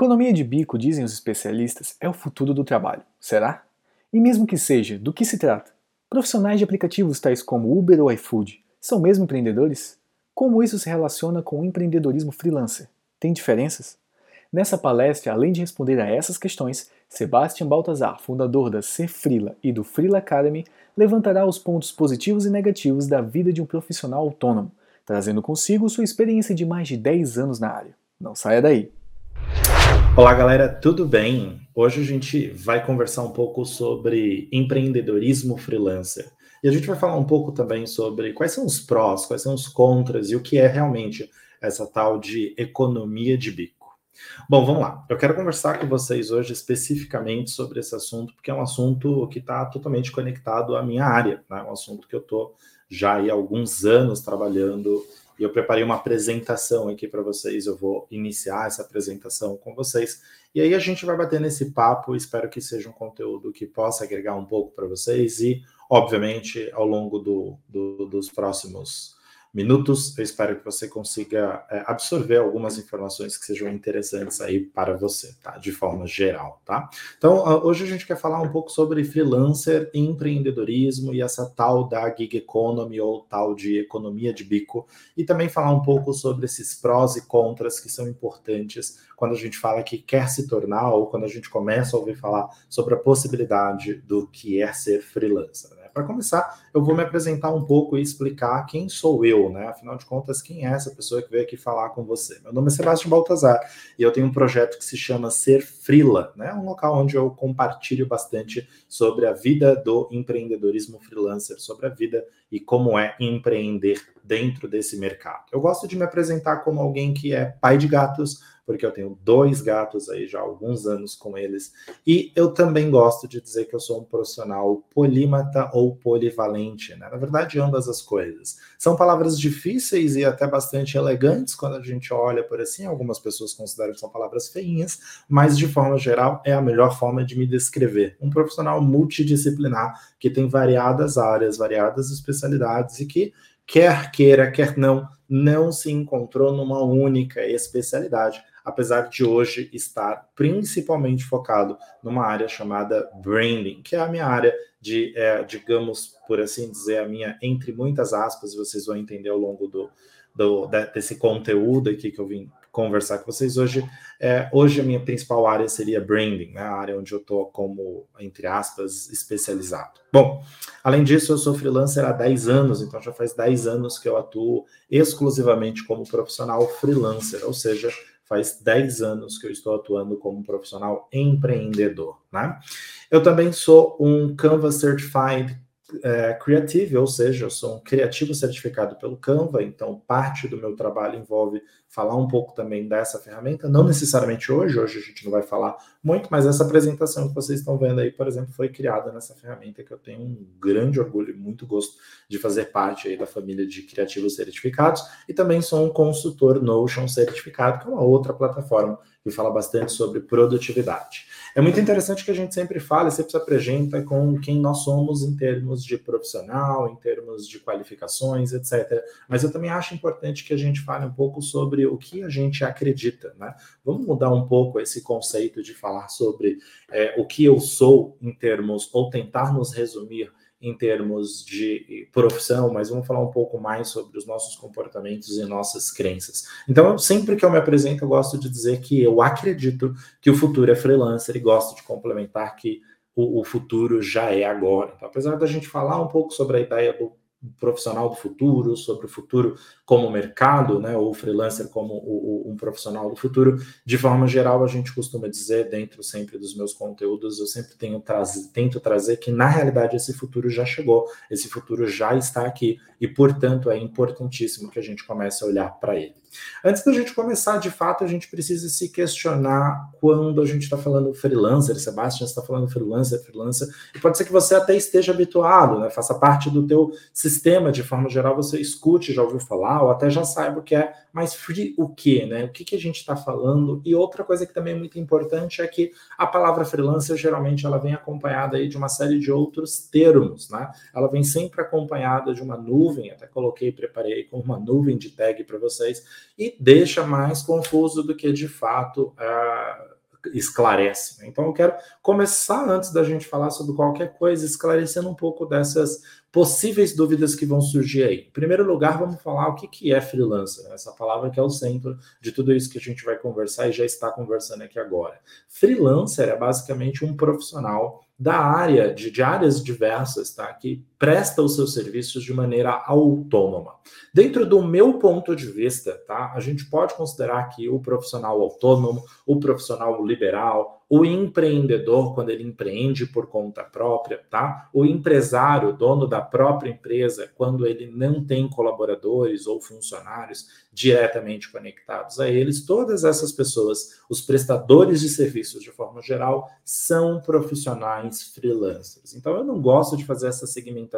Economia de bico, dizem os especialistas, é o futuro do trabalho. Será? E mesmo que seja, do que se trata? Profissionais de aplicativos tais como Uber ou iFood são mesmo empreendedores? Como isso se relaciona com o empreendedorismo freelancer? Tem diferenças? Nessa palestra, além de responder a essas questões, Sebastian Baltazar, fundador da Cfrila e do Freela Academy, levantará os pontos positivos e negativos da vida de um profissional autônomo, trazendo consigo sua experiência de mais de 10 anos na área. Não saia daí! Olá, galera, tudo bem? Hoje a gente vai conversar um pouco sobre empreendedorismo freelancer. E a gente vai falar um pouco também sobre quais são os prós, quais são os contras e o que é realmente essa tal de economia de bico. Bom, vamos lá. Eu quero conversar com vocês hoje especificamente sobre esse assunto, porque é um assunto que está totalmente conectado à minha área, né? um assunto que eu estou já há alguns anos trabalhando e eu preparei uma apresentação aqui para vocês. Eu vou iniciar essa apresentação com vocês. E aí a gente vai bater nesse papo. Espero que seja um conteúdo que possa agregar um pouco para vocês. E, obviamente, ao longo do, do, dos próximos minutos. Eu espero que você consiga é, absorver algumas informações que sejam interessantes aí para você, tá? De forma geral, tá? Então, uh, hoje a gente quer falar um pouco sobre freelancer, empreendedorismo e essa tal da gig economy ou tal de economia de bico e também falar um pouco sobre esses prós e contras que são importantes quando a gente fala que quer se tornar ou quando a gente começa a ouvir falar sobre a possibilidade do que é ser freelancer. Para começar, eu vou me apresentar um pouco e explicar quem sou eu, né? Afinal de contas, quem é essa pessoa que veio aqui falar com você? Meu nome é Sebastião Baltazar e eu tenho um projeto que se chama Ser Frila, né? Um local onde eu compartilho bastante sobre a vida do empreendedorismo freelancer, sobre a vida e como é empreender dentro desse mercado. Eu gosto de me apresentar como alguém que é pai de gatos, porque eu tenho dois gatos aí já há alguns anos com eles. E eu também gosto de dizer que eu sou um profissional polímata ou polivalente, né? Na verdade, ambas as coisas. São palavras difíceis e até bastante elegantes quando a gente olha por assim. Algumas pessoas consideram que são palavras feinhas, mas de forma geral é a melhor forma de me descrever. Um profissional multidisciplinar que tem variadas áreas, variadas especialidades e que quer queira, quer não, não se encontrou numa única especialidade apesar de hoje estar principalmente focado numa área chamada branding, que é a minha área de, é, digamos, por assim dizer, a minha, entre muitas aspas, vocês vão entender ao longo do, do desse conteúdo aqui que eu vim conversar com vocês hoje. É, hoje a minha principal área seria branding, né, a área onde eu estou como, entre aspas, especializado. Bom, além disso, eu sou freelancer há 10 anos, então já faz 10 anos que eu atuo exclusivamente como profissional freelancer, ou seja, faz 10 anos que eu estou atuando como profissional empreendedor, né? Eu também sou um Canva Certified é, Creative, ou seja, eu sou um criativo certificado pelo Canva, então parte do meu trabalho envolve falar um pouco também dessa ferramenta, não necessariamente hoje, hoje a gente não vai falar muito, mas essa apresentação que vocês estão vendo aí, por exemplo, foi criada nessa ferramenta que eu tenho um grande orgulho e muito gosto de fazer parte aí da família de criativos certificados e também sou um consultor Notion certificado, que é uma outra plataforma que fala bastante sobre produtividade. É muito interessante que a gente sempre fala, sempre se apresenta com quem nós somos em termos de profissional, em termos de qualificações, etc. Mas eu também acho importante que a gente fale um pouco sobre o que a gente acredita, né? Vamos mudar um pouco esse conceito de falar sobre é, o que eu sou em termos, ou tentar nos resumir em termos de profissão, mas vamos falar um pouco mais sobre os nossos comportamentos e nossas crenças. Então, sempre que eu me apresento, eu gosto de dizer que eu acredito que o futuro é freelancer e gosto de complementar que o, o futuro já é agora. Então, apesar da gente falar um pouco sobre a ideia do profissional do futuro, sobre o futuro como mercado, né, ou freelancer como o, o, um profissional do futuro. De forma geral, a gente costuma dizer, dentro sempre dos meus conteúdos, eu sempre tenho traz, tento trazer que, na realidade, esse futuro já chegou, esse futuro já está aqui, e, portanto, é importantíssimo que a gente comece a olhar para ele. Antes da gente começar, de fato, a gente precisa se questionar quando a gente está falando freelancer, Sebastião está falando freelancer, freelancer, e pode ser que você até esteja habituado, né, faça parte do teu sistema, de forma geral, você escute, já ouviu falar, ou até já saiba o que é, mas free o que, né, o que, que a gente está falando, e outra coisa que também é muito importante é que a palavra freelancer, geralmente, ela vem acompanhada aí de uma série de outros termos, né, ela vem sempre acompanhada de uma nuvem, até coloquei, preparei com uma nuvem de tag para vocês, e deixa mais confuso do que de fato uh, esclarece. Né? Então eu quero começar antes da gente falar sobre qualquer coisa, esclarecendo um pouco dessas possíveis dúvidas que vão surgir aí. Em primeiro lugar, vamos falar o que, que é freelancer, né? essa palavra que é o centro de tudo isso que a gente vai conversar e já está conversando aqui agora. Freelancer é basicamente um profissional da área, de, de, áreas diversas, tá? Que presta os seus serviços de maneira autônoma. Dentro do meu ponto de vista, tá? A gente pode considerar que o profissional autônomo, o profissional liberal, o empreendedor, quando ele empreende por conta própria, tá? O empresário, dono da própria empresa, quando ele não tem colaboradores ou funcionários diretamente conectados a eles, todas essas pessoas, os prestadores de serviços de forma geral, são profissionais freelancers. Então, eu não gosto de fazer essa segmentação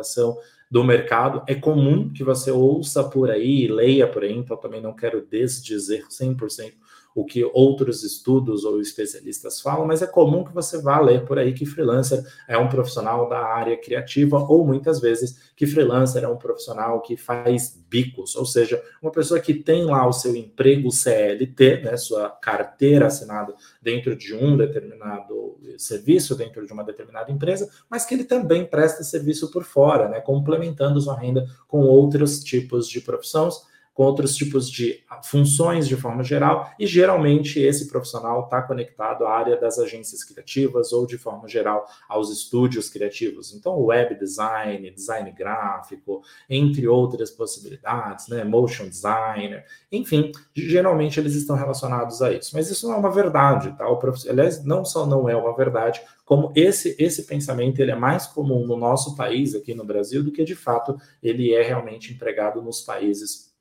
do mercado. É comum que você ouça por aí, leia por aí, então também não quero desdizer 100% o que outros estudos ou especialistas falam, mas é comum que você vá ler por aí que freelancer é um profissional da área criativa, ou muitas vezes que freelancer é um profissional que faz bicos, ou seja, uma pessoa que tem lá o seu emprego CLT, né, sua carteira assinada dentro de um determinado serviço, dentro de uma determinada empresa, mas que ele também presta serviço por fora, né, complementando sua renda com outros tipos de profissões com outros tipos de funções de forma geral, e geralmente esse profissional está conectado à área das agências criativas ou de forma geral aos estúdios criativos. Então, web design, design gráfico, entre outras possibilidades, né? motion designer, enfim, geralmente eles estão relacionados a isso. Mas isso não é uma verdade, tá? O prof... Aliás, não só não é uma verdade, como esse esse pensamento ele é mais comum no nosso país aqui no Brasil do que de fato ele é realmente empregado nos países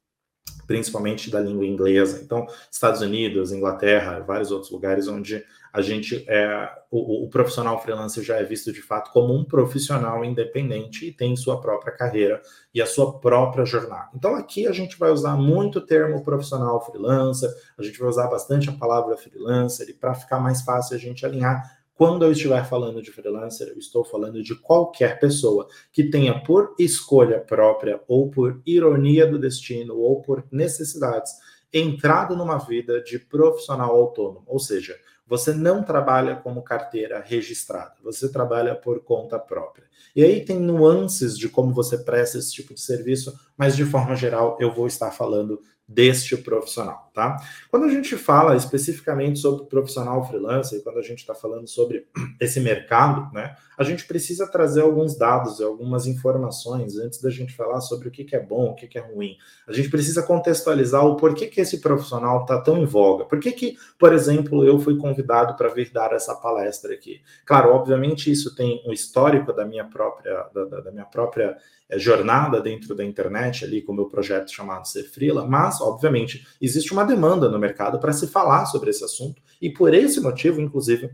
principalmente da língua inglesa. Então, Estados Unidos, Inglaterra, vários outros lugares onde a gente é o, o, profissional freelancer já é visto de fato como um profissional independente e tem sua própria carreira e a sua própria jornada. Então aqui a gente vai usar muito o termo profissional freelancer, a gente vai usar bastante a palavra freelancer e para ficar mais fácil a gente alinhar quando eu estiver falando de freelancer, eu estou falando de qualquer pessoa que tenha por escolha própria, ou por ironia do destino, ou por necessidades, entrado numa vida de profissional autônomo. Ou seja, você não trabalha como carteira registrada, você trabalha por conta própria. E aí tem nuances de como você presta esse tipo de serviço, mas de forma geral eu vou estar falando deste profissional, tá? Quando a gente fala especificamente sobre profissional freelancer, quando a gente está falando sobre esse mercado, né, a gente precisa trazer alguns dados e algumas informações antes da gente falar sobre o que, que é bom, o que, que é ruim. A gente precisa contextualizar o porquê que esse profissional está tão em voga. Por que, que, por exemplo, eu fui convidado para vir dar essa palestra aqui? Claro, obviamente isso tem um histórico da minha própria, da, da minha própria é, jornada dentro da internet ali com o meu projeto chamado Ser Freela, mas, obviamente, existe uma demanda no mercado para se falar sobre esse assunto e por esse motivo, inclusive,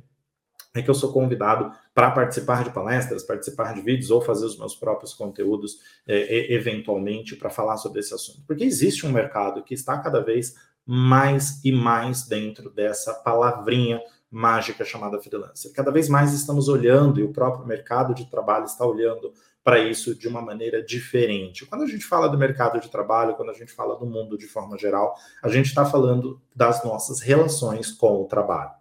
é que eu sou convidado para participar de palestras, participar de vídeos ou fazer os meus próprios conteúdos é, eventualmente para falar sobre esse assunto. Porque existe um mercado que está cada vez mais e mais dentro dessa palavrinha mágica chamada freelancer. Cada vez mais estamos olhando, e o próprio mercado de trabalho está olhando para isso de uma maneira diferente. Quando a gente fala do mercado de trabalho, quando a gente fala do mundo de forma geral, a gente está falando das nossas relações com o trabalho.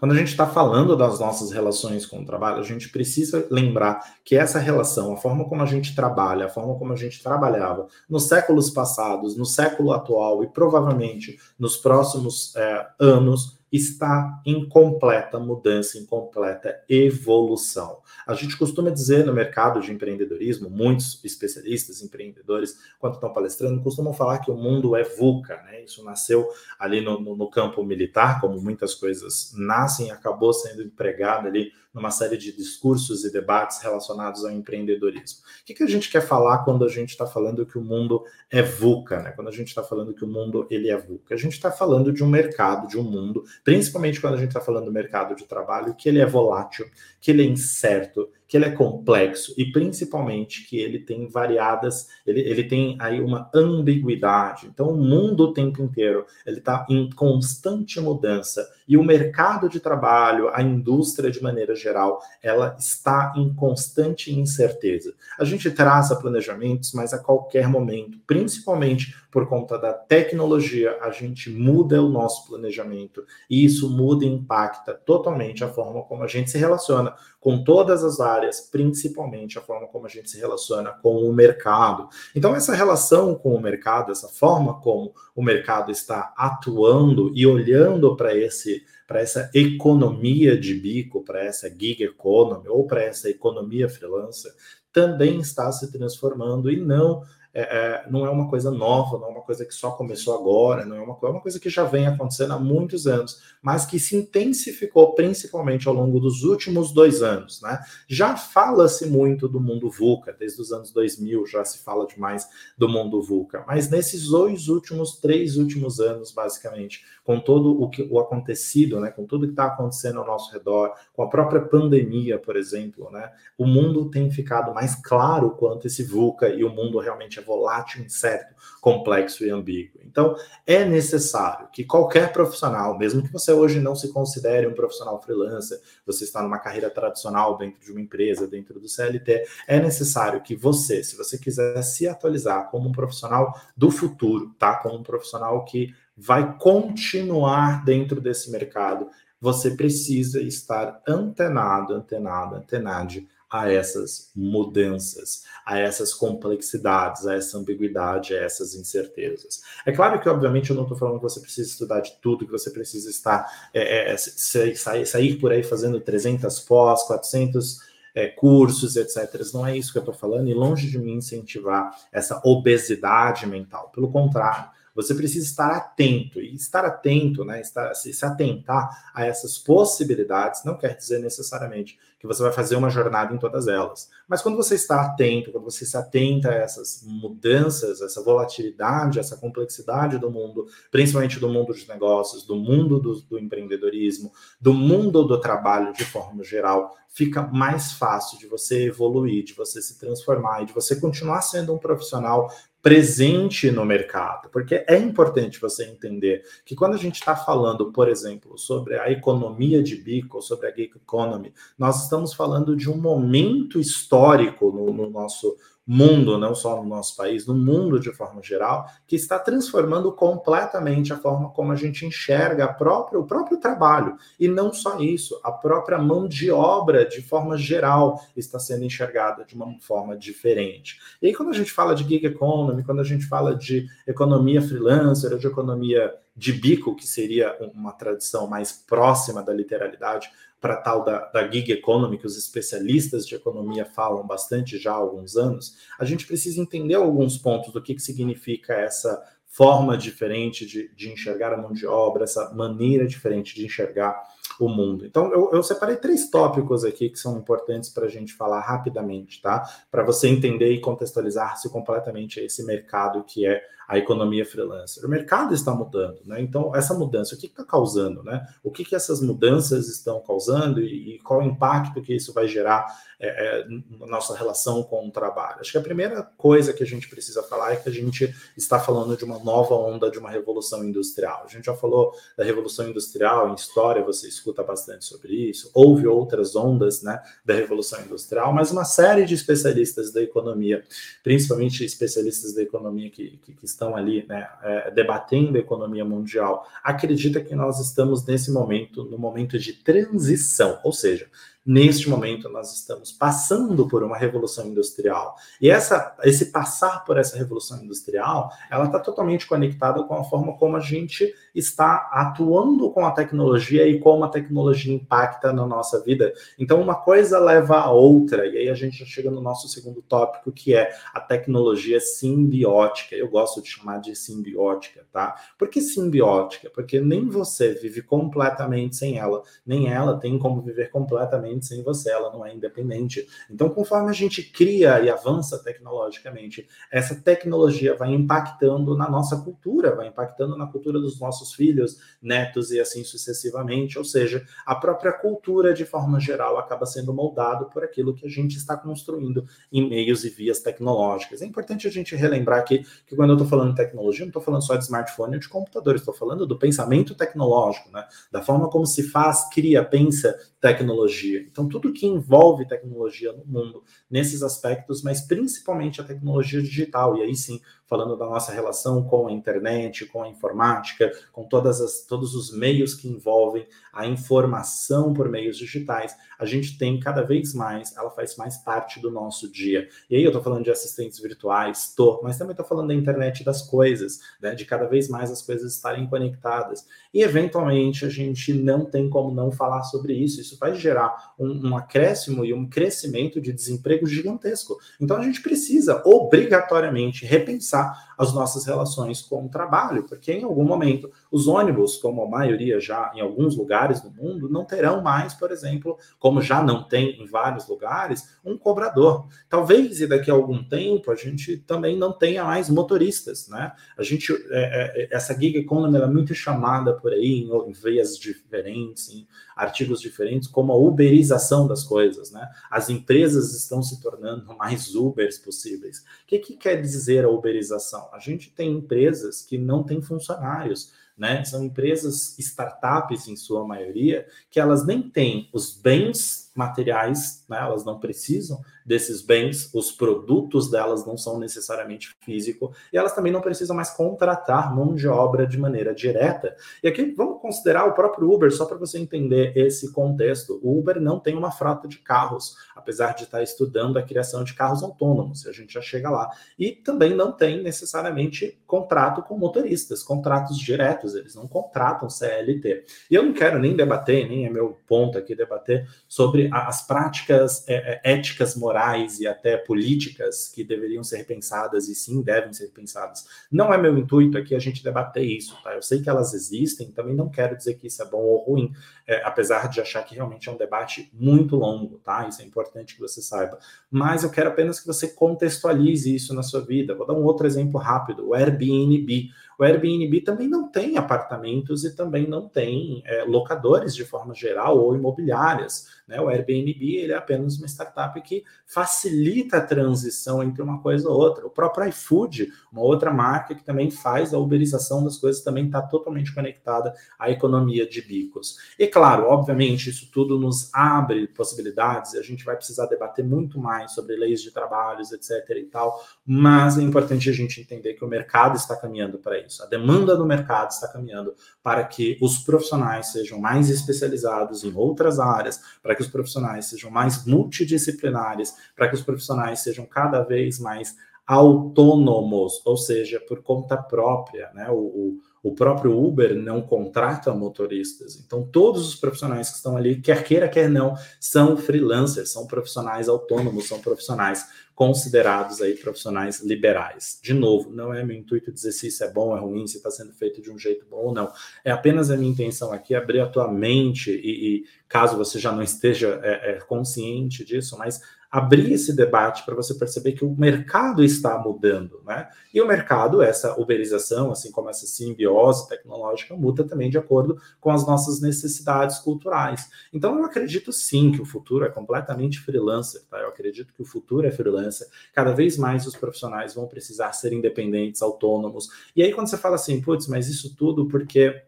Quando a gente está falando das nossas relações com o trabalho, a gente precisa lembrar que essa relação, a forma como a gente trabalha, a forma como a gente trabalhava nos séculos passados, no século atual e provavelmente nos próximos é, anos, está em completa mudança, em completa evolução. A gente costuma dizer no mercado de empreendedorismo, muitos especialistas, empreendedores, quando estão palestrando, costumam falar que o mundo é VUCA, né? Isso nasceu ali no, no, no campo militar, como muitas coisas nascem, acabou sendo empregado ali numa série de discursos e debates relacionados ao empreendedorismo. O que, que a gente quer falar quando a gente está falando que o mundo é VUCA, né? Quando a gente está falando que o mundo ele é VUCA, a gente está falando de um mercado, de um mundo, principalmente quando a gente está falando do mercado de trabalho, que ele é volátil, que ele é incerto, que ele é complexo e principalmente que ele tem variadas, ele, ele tem aí uma ambiguidade. Então, o mundo o tempo inteiro ele está em constante mudança e o mercado de trabalho, a indústria de maneira geral, ela está em constante incerteza. A gente traça planejamentos, mas a qualquer momento, principalmente por conta da tecnologia, a gente muda o nosso planejamento e isso muda e impacta totalmente a forma como a gente se relaciona com todas as áreas, principalmente a forma como a gente se relaciona com o mercado. Então, essa relação com o mercado, essa forma como o mercado está atuando e olhando para esse para essa economia de bico, para essa gig economy ou para essa economia freelancer, também está se transformando e não é, é, não é uma coisa nova, não é uma coisa que só começou agora, não é uma, é uma coisa que já vem acontecendo há muitos anos, mas que se intensificou principalmente ao longo dos últimos dois anos. Né? Já fala-se muito do mundo VUCA, desde os anos 2000 já se fala demais do mundo VUCA, mas nesses dois últimos, três últimos anos, basicamente, com todo o, que, o acontecido, né, com tudo que está acontecendo ao nosso redor, com a própria pandemia, por exemplo, né, o mundo tem ficado mais claro quanto esse VUCA e o mundo realmente é volátil, incerto, complexo e ambíguo. Então, é necessário que qualquer profissional, mesmo que você hoje não se considere um profissional freelancer, você está numa carreira tradicional dentro de uma empresa, dentro do CLT, é necessário que você, se você quiser se atualizar como um profissional do futuro, tá? Como um profissional que vai continuar dentro desse mercado, você precisa estar antenado, antenado, antenade a essas mudanças, a essas complexidades, a essa ambiguidade, a essas incertezas. É claro que, obviamente, eu não estou falando que você precisa estudar de tudo, que você precisa estar é, é, sair, sair por aí fazendo 300 pós, 400 é, cursos, etc. Não é isso que eu estou falando, e longe de me incentivar essa obesidade mental. Pelo contrário, você precisa estar atento. E estar atento, né, estar, se, se atentar a essas possibilidades, não quer dizer necessariamente que você vai fazer uma jornada em todas elas. Mas quando você está atento, quando você se atenta a essas mudanças, essa volatilidade, essa complexidade do mundo, principalmente do mundo de negócios, do mundo do, do empreendedorismo, do mundo do trabalho de forma geral, fica mais fácil de você evoluir, de você se transformar e de você continuar sendo um profissional presente no mercado, porque é importante você entender que quando a gente está falando, por exemplo, sobre a economia de bico, sobre a gig economy, nós estamos falando de um momento histórico no, no nosso mundo, não só no nosso país, no mundo de forma geral, que está transformando completamente a forma como a gente enxerga própria, o próprio trabalho. E não só isso, a própria mão de obra, de forma geral, está sendo enxergada de uma forma diferente. E aí, quando a gente fala de gig economy, quando a gente fala de economia freelancer, de economia de bico, que seria uma tradição mais próxima da literalidade, para tal da, da gig economy, que os especialistas de economia falam bastante já há alguns anos, a gente precisa entender alguns pontos do que, que significa essa forma diferente de, de enxergar a mão de obra, essa maneira diferente de enxergar o mundo. Então, eu, eu separei três tópicos aqui que são importantes para a gente falar rapidamente, tá? Para você entender e contextualizar-se completamente esse mercado que é a economia freelancer. O mercado está mudando, né? Então, essa mudança, o que está causando, né? O que, que essas mudanças estão causando e, e qual o impacto que isso vai gerar é, é, na nossa relação com o trabalho? Acho que a primeira coisa que a gente precisa falar é que a gente está falando de uma nova onda de uma revolução industrial. A gente já falou da revolução industrial em história, você escuta bastante sobre isso. Houve outras ondas, né, da revolução industrial, mas uma série de especialistas da economia, principalmente especialistas da economia que, que, que estão ali né, é, debatendo a economia mundial, acredita que nós estamos nesse momento, no momento de transição, ou seja, Neste momento, nós estamos passando por uma revolução industrial. E essa, esse passar por essa revolução industrial, ela está totalmente conectada com a forma como a gente está atuando com a tecnologia e como a tecnologia impacta na nossa vida. Então, uma coisa leva a outra. E aí a gente já chega no nosso segundo tópico, que é a tecnologia simbiótica. Eu gosto de chamar de simbiótica, tá? Por que simbiótica? Porque nem você vive completamente sem ela, nem ela tem como viver completamente completamente sem você, ela não é independente. Então, conforme a gente cria e avança tecnologicamente, essa tecnologia vai impactando na nossa cultura, vai impactando na cultura dos nossos filhos, netos e assim sucessivamente, ou seja, a própria cultura de forma geral acaba sendo moldado por aquilo que a gente está construindo em meios e vias tecnológicas. É importante a gente relembrar aqui que quando eu estou falando de tecnologia, não estou falando só de smartphone ou de computador, estou falando do pensamento tecnológico, né? da forma como se faz, cria, pensa tecnologia. Então, tudo que envolve tecnologia no mundo, nesses aspectos, mas principalmente a tecnologia digital, e aí sim, falando da nossa relação com a internet, com a informática, com todas as, todos os meios que envolvem a informação por meios digitais, a gente tem cada vez mais, ela faz mais parte do nosso dia. E aí eu estou falando de assistentes virtuais, tô, mas também estou falando da internet das coisas, né, de cada vez mais as coisas estarem conectadas. E eventualmente a gente não tem como não falar sobre isso. Isso vai gerar um, um acréscimo e um crescimento de desemprego gigantesco. Então a gente precisa obrigatoriamente repensar as nossas relações com o trabalho, porque em algum momento os ônibus, como a maioria já em alguns lugares do mundo, não terão mais, por exemplo, como já não tem em vários lugares, um cobrador. Talvez e daqui a algum tempo a gente também não tenha mais motoristas, né? A gente é, é, essa gig economy é muito chamada por aí em, em veias diferentes, em artigos diferentes, como a uberização das coisas, né? As empresas estão se tornando mais Ubers possíveis. O que, que quer dizer a uberização? A gente tem empresas que não têm funcionários, né? São empresas startups, em sua maioria, que elas nem têm os bens materiais, né? elas não precisam desses bens, os produtos delas não são necessariamente físico, e elas também não precisam mais contratar mão de obra de maneira direta. E aqui vamos considerar o próprio Uber, só para você entender esse contexto. O Uber não tem uma frota de carros, apesar de estar estudando a criação de carros autônomos, a gente já chega lá. E também não tem necessariamente contrato com motoristas, contratos diretos, eles não contratam CLT. E eu não quero nem debater, nem é meu ponto aqui debater sobre as práticas é, é, éticas, morais e até políticas que deveriam ser pensadas e sim devem ser pensadas. Não é meu intuito aqui a gente debater isso, tá? Eu sei que elas existem, também não quero dizer que isso é bom ou ruim, é, apesar de achar que realmente é um debate muito longo, tá? Isso é importante que você saiba. Mas eu quero apenas que você contextualize isso na sua vida. Vou dar um outro exemplo rápido: o Airbnb. O Airbnb também não tem apartamentos e também não tem é, locadores de forma geral ou imobiliárias. Né? O Airbnb ele é apenas uma startup que facilita a transição entre uma coisa ou outra. O próprio iFood, uma outra marca que também faz a uberização das coisas, também está totalmente conectada à economia de bicos. E claro, obviamente, isso tudo nos abre possibilidades, e a gente vai precisar debater muito mais sobre leis de trabalhos, etc. e tal, mas é importante a gente entender que o mercado está caminhando para isso. A demanda do mercado está caminhando para que os profissionais sejam mais especializados em outras áreas, para que os profissionais sejam mais multidisciplinares, para que os profissionais sejam cada vez mais autônomos, ou seja, por conta própria, né? O, o, o próprio Uber não contrata motoristas. Então, todos os profissionais que estão ali, quer queira, quer não, são freelancers, são profissionais autônomos, são profissionais considerados aí profissionais liberais. De novo, não é meu intuito dizer se isso é bom é ruim, se está sendo feito de um jeito bom ou não. É apenas a minha intenção aqui abrir a tua mente e, e caso você já não esteja é, é, consciente disso, mas abrir esse debate para você perceber que o mercado está mudando, né? E o mercado, essa uberização, assim como essa simbiose tecnológica, muda também de acordo com as nossas necessidades culturais. Então, eu acredito sim que o futuro é completamente freelancer, tá? Eu acredito que o futuro é freelancer. Cada vez mais os profissionais vão precisar ser independentes, autônomos. E aí, quando você fala assim, putz, mas isso tudo porque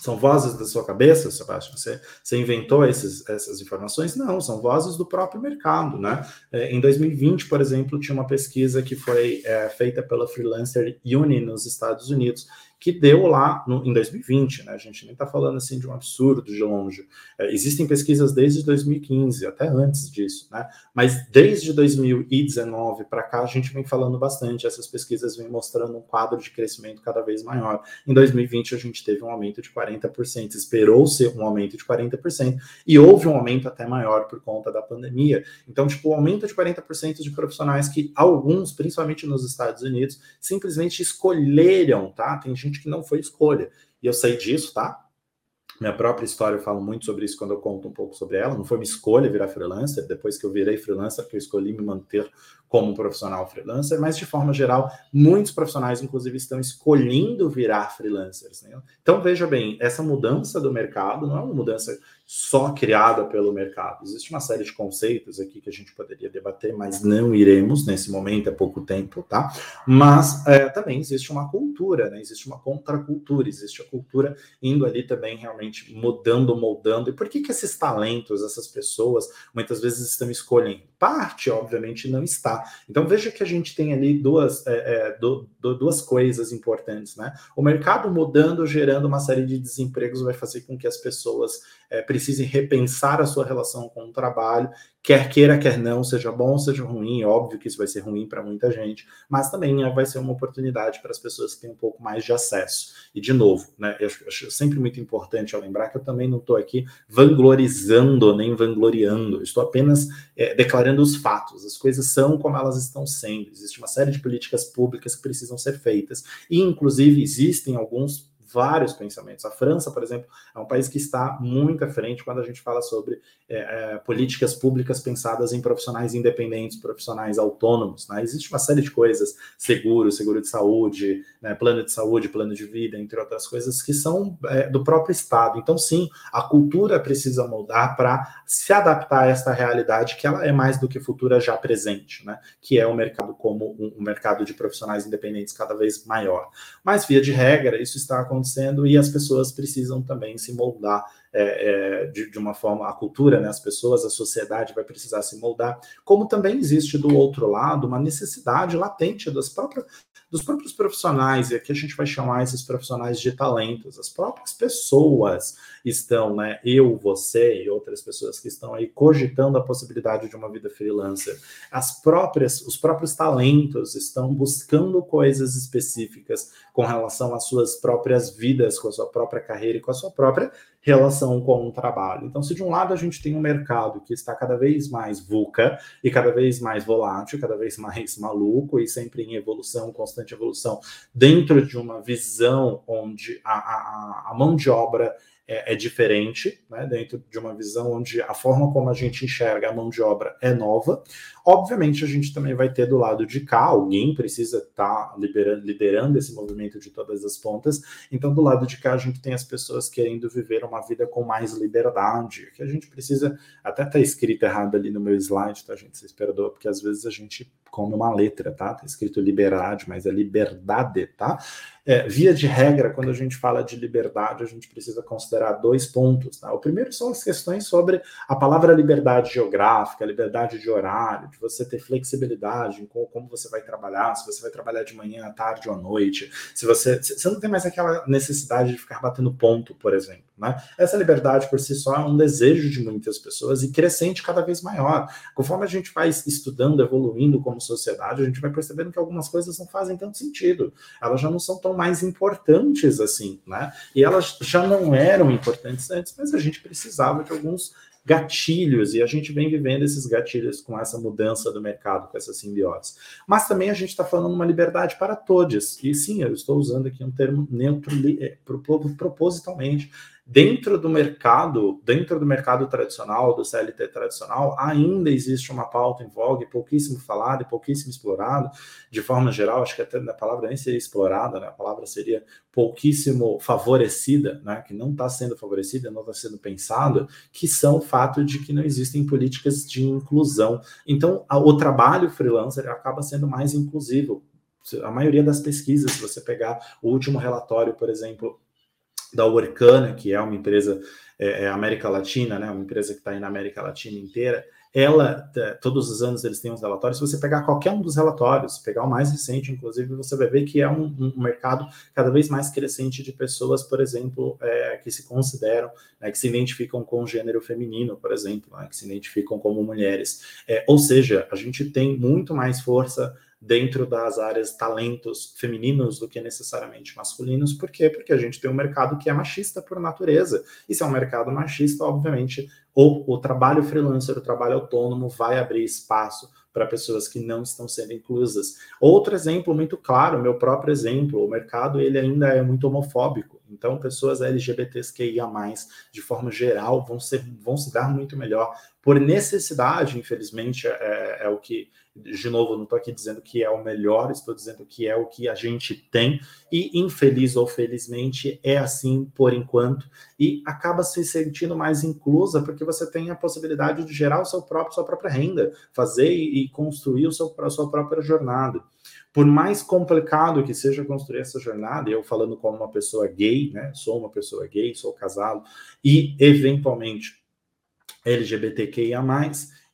são vozes da sua cabeça, Sebastião? Você, você inventou esses, essas informações? Não, são vozes do próprio mercado, né? É, em 2020, por exemplo, tinha uma pesquisa que foi é, feita pela Freelancer Union nos Estados Unidos, que deu lá no, em 2020, né? A gente nem está falando assim de um absurdo de longe. É, existem pesquisas desde 2015, até antes disso, né? Mas desde 2019 para cá a gente vem falando bastante. Essas pesquisas vêm mostrando um quadro de crescimento cada vez maior. Em 2020 a gente teve um aumento de 40%, esperou-se um aumento de 40% e houve um aumento até maior por conta da pandemia. Então, tipo, o um aumento de 40% de profissionais que alguns, principalmente nos Estados Unidos, simplesmente escolheram, tá? Tem gente gente que não foi escolha. E eu sei disso, tá? minha própria história, eu falo muito sobre isso quando eu conto um pouco sobre ela. Não foi uma escolha virar freelancer, depois que eu virei freelancer, que eu escolhi me manter como profissional freelancer, mas de forma geral, muitos profissionais, inclusive, estão escolhendo virar freelancers. Né? Então, veja bem, essa mudança do mercado não é uma mudança só criada pelo mercado. Existe uma série de conceitos aqui que a gente poderia debater, mas não iremos nesse momento, é pouco tempo, tá? Mas é, também existe uma cultura, né? Existe uma contracultura, existe a cultura indo ali também realmente mudando, moldando. E por que que esses talentos, essas pessoas, muitas vezes estão escolhendo? Parte, obviamente, não está. Então veja que a gente tem ali duas, é, é, do, do, duas coisas importantes, né? O mercado mudando, gerando uma série de desempregos, vai fazer com que as pessoas é, precisem repensar a sua relação com o trabalho, quer queira, quer não, seja bom, seja ruim, óbvio que isso vai ser ruim para muita gente, mas também é, vai ser uma oportunidade para as pessoas que têm um pouco mais de acesso. E, de novo, né, eu acho sempre muito importante eu lembrar que eu também não estou aqui vanglorizando nem vangloriando, estou apenas é, declarando os fatos, as coisas são como elas estão sendo, existe uma série de políticas públicas que precisam ser feitas, e, inclusive, existem alguns vários pensamentos. A França, por exemplo, é um país que está muito à frente quando a gente fala sobre é, é, políticas públicas pensadas em profissionais independentes, profissionais autônomos. Né? Existe uma série de coisas, seguro, seguro de saúde, né? plano de saúde, plano de vida, entre outras coisas, que são é, do próprio Estado. Então, sim, a cultura precisa mudar para se adaptar a esta realidade que ela é mais do que futura já presente, né? que é o mercado como um, um mercado de profissionais independentes cada vez maior. Mas, via de regra, isso está acontecendo acontecendo e as pessoas precisam também se moldar é, é, de, de, uma forma, a cultura, né, as pessoas, a sociedade vai precisar se moldar, como também existe do outro lado uma necessidade latente das próprias, dos próprios profissionais, e aqui a gente vai chamar esses profissionais de talentos, as próprias pessoas estão, né, eu, você e outras pessoas que estão aí cogitando a possibilidade de uma vida freelancer, as próprias, os próprios talentos estão buscando coisas específicas com relação às suas próprias vidas, com a sua própria carreira e com a sua própria relação com o trabalho. Então, se de um lado a gente tem um mercado que está cada vez mais VUCA e cada vez mais volátil, cada vez mais maluco e sempre em evolução, constante evolução, dentro de uma visão onde a, a, a mão de obra é, é, diferente, né, dentro de uma visão onde a forma como a gente enxerga a mão de obra é nova. Obviamente, a gente também vai ter do lado de cá, alguém precisa estar tá liderando, esse movimento de todas as pontas. Então, do lado de cá, a gente tem as pessoas querendo viver uma vida com mais liberdade, que a gente precisa, até tá escrito errado ali no meu slide, tá, gente? Vocês perdoam, porque às vezes a gente come uma letra, tá? Tá escrito liberdade, mas é liberdade, tá? É, via de regra, quando a gente fala de liberdade, a gente precisa considerar dois pontos. Tá? O primeiro são as questões sobre a palavra liberdade geográfica, liberdade de horário, de você ter flexibilidade em como você vai trabalhar, se você vai trabalhar de manhã, à tarde ou à noite, se você, você não tem mais aquela necessidade de ficar batendo ponto, por exemplo. Né? Essa liberdade por si só é um desejo de muitas pessoas e crescente cada vez maior. Conforme a gente vai estudando, evoluindo como sociedade, a gente vai percebendo que algumas coisas não fazem tanto sentido. Elas já não são tão mais importantes assim, né? E elas já não eram importantes antes, mas a gente precisava de alguns gatilhos, e a gente vem vivendo esses gatilhos com essa mudança do mercado, com essa simbiose. Mas também a gente está falando uma liberdade para todos, e sim, eu estou usando aqui um termo neutro é, propositalmente, dentro do mercado, dentro do mercado tradicional, do CLT tradicional, ainda existe uma pauta em vogue, pouquíssimo falada e pouquíssimo explorada, de forma geral, acho que até a palavra nem seria explorada, né? a palavra seria pouquíssimo favorecida, né? que não está sendo favorecida, não está sendo pensada, que são o fato de que não existem políticas de inclusão. Então, a, o trabalho freelancer acaba sendo mais inclusivo. A maioria das pesquisas, se você pegar o último relatório, por exemplo, da Workana, que é uma empresa é, é, América Latina, né, uma empresa que está aí na América Latina inteira, ela, todos os anos eles têm uns relatórios, se você pegar qualquer um dos relatórios, pegar o mais recente, inclusive, você vai ver que é um, um mercado cada vez mais crescente de pessoas, por exemplo, é, que se consideram, né, que se identificam com o gênero feminino, por exemplo, né, que se identificam como mulheres. É, ou seja, a gente tem muito mais força dentro das áreas talentos femininos do que necessariamente masculinos. Por quê? Porque a gente tem um mercado que é machista por natureza. E se é um mercado machista, obviamente, o, o trabalho freelancer, o trabalho autônomo vai abrir espaço para pessoas que não estão sendo inclusas. Outro exemplo muito claro, meu próprio exemplo, o mercado ele ainda é muito homofóbico. Então, pessoas LGBTQIA+, de forma geral, vão, ser, vão se dar muito melhor por necessidade, infelizmente, é, é o que, de novo, não estou aqui dizendo que é o melhor, estou dizendo que é o que a gente tem, e infeliz ou felizmente é assim por enquanto, e acaba se sentindo mais inclusa porque você tem a possibilidade de gerar o seu próprio, sua própria renda, fazer e construir o seu, a sua própria jornada. Por mais complicado que seja construir essa jornada, eu falando como uma pessoa gay, né? Sou uma pessoa gay, sou casado, e eventualmente LGBTQIA,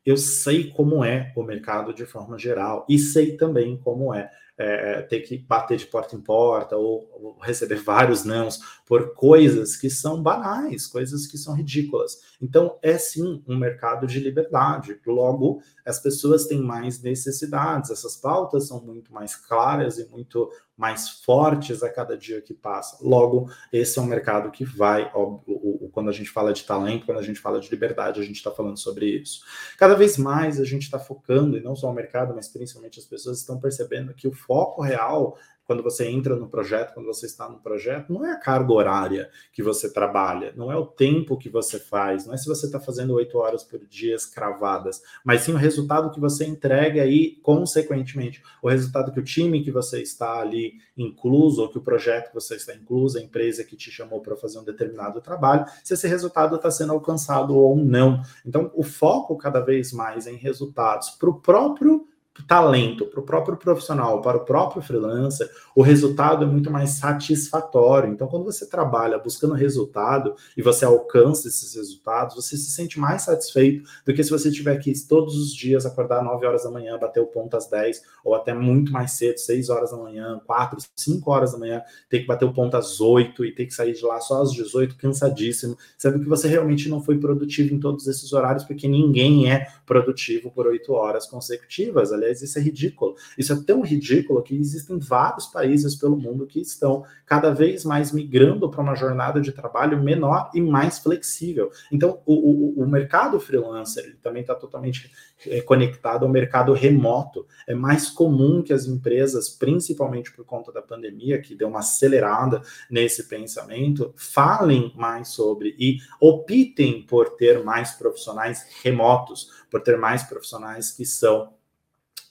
eu sei como é o mercado de forma geral e sei também como é é, ter que bater de porta em porta ou, ou, receber vários nãos por coisas que são banais, coisas que são ridículas. Então, é sim um mercado de liberdade. Logo, as pessoas têm mais necessidades, essas pautas são muito mais claras e muito mais fortes a cada dia que passa. Logo, esse é um mercado que vai, ó, o, o, quando a gente fala de talento, quando a gente fala de liberdade, a gente está falando sobre isso. Cada vez mais a gente está focando, e não só o mercado, mas principalmente as pessoas estão percebendo que o foco real quando você entra no projeto, quando você está no projeto, não é a carga horária que você trabalha, não é o tempo que você faz, não é se você está fazendo oito horas por dia cravadas, mas sim o resultado que você entrega e, consequentemente, o resultado que o time que você está ali incluso, ou que o projeto que você está incluso, a empresa que te chamou para fazer um determinado trabalho, se esse resultado está sendo alcançado ou não. Então, o foco cada vez mais em resultados para o próprio talento para o próprio profissional, para o próprio freelancer, o resultado é muito mais satisfatório. Então, quando você trabalha buscando resultado e você alcança esses resultados, você se sente mais satisfeito do que se você tiver que todos os dias acordar 9 horas da manhã, bater o ponto às 10, ou até muito mais cedo, 6 horas da manhã, 4, 5 horas da manhã, ter que bater o ponto às 8 e ter que sair de lá só às 18, cansadíssimo, sendo que você realmente não foi produtivo em todos esses horários, porque ninguém é produtivo por 8 horas consecutivas. Ali Isso é ridículo. Isso é tão ridículo que existem vários países pelo mundo que estão cada vez mais migrando para uma jornada de trabalho menor e mais flexível. Então, o, o, o mercado freelancer ele também está totalmente é, conectado ao mercado remoto. É mais comum que as empresas, principalmente por conta da pandemia, que deu uma acelerada nesse pensamento, falem mais sobre e optem por ter mais profissionais remotos, por ter mais profissionais que são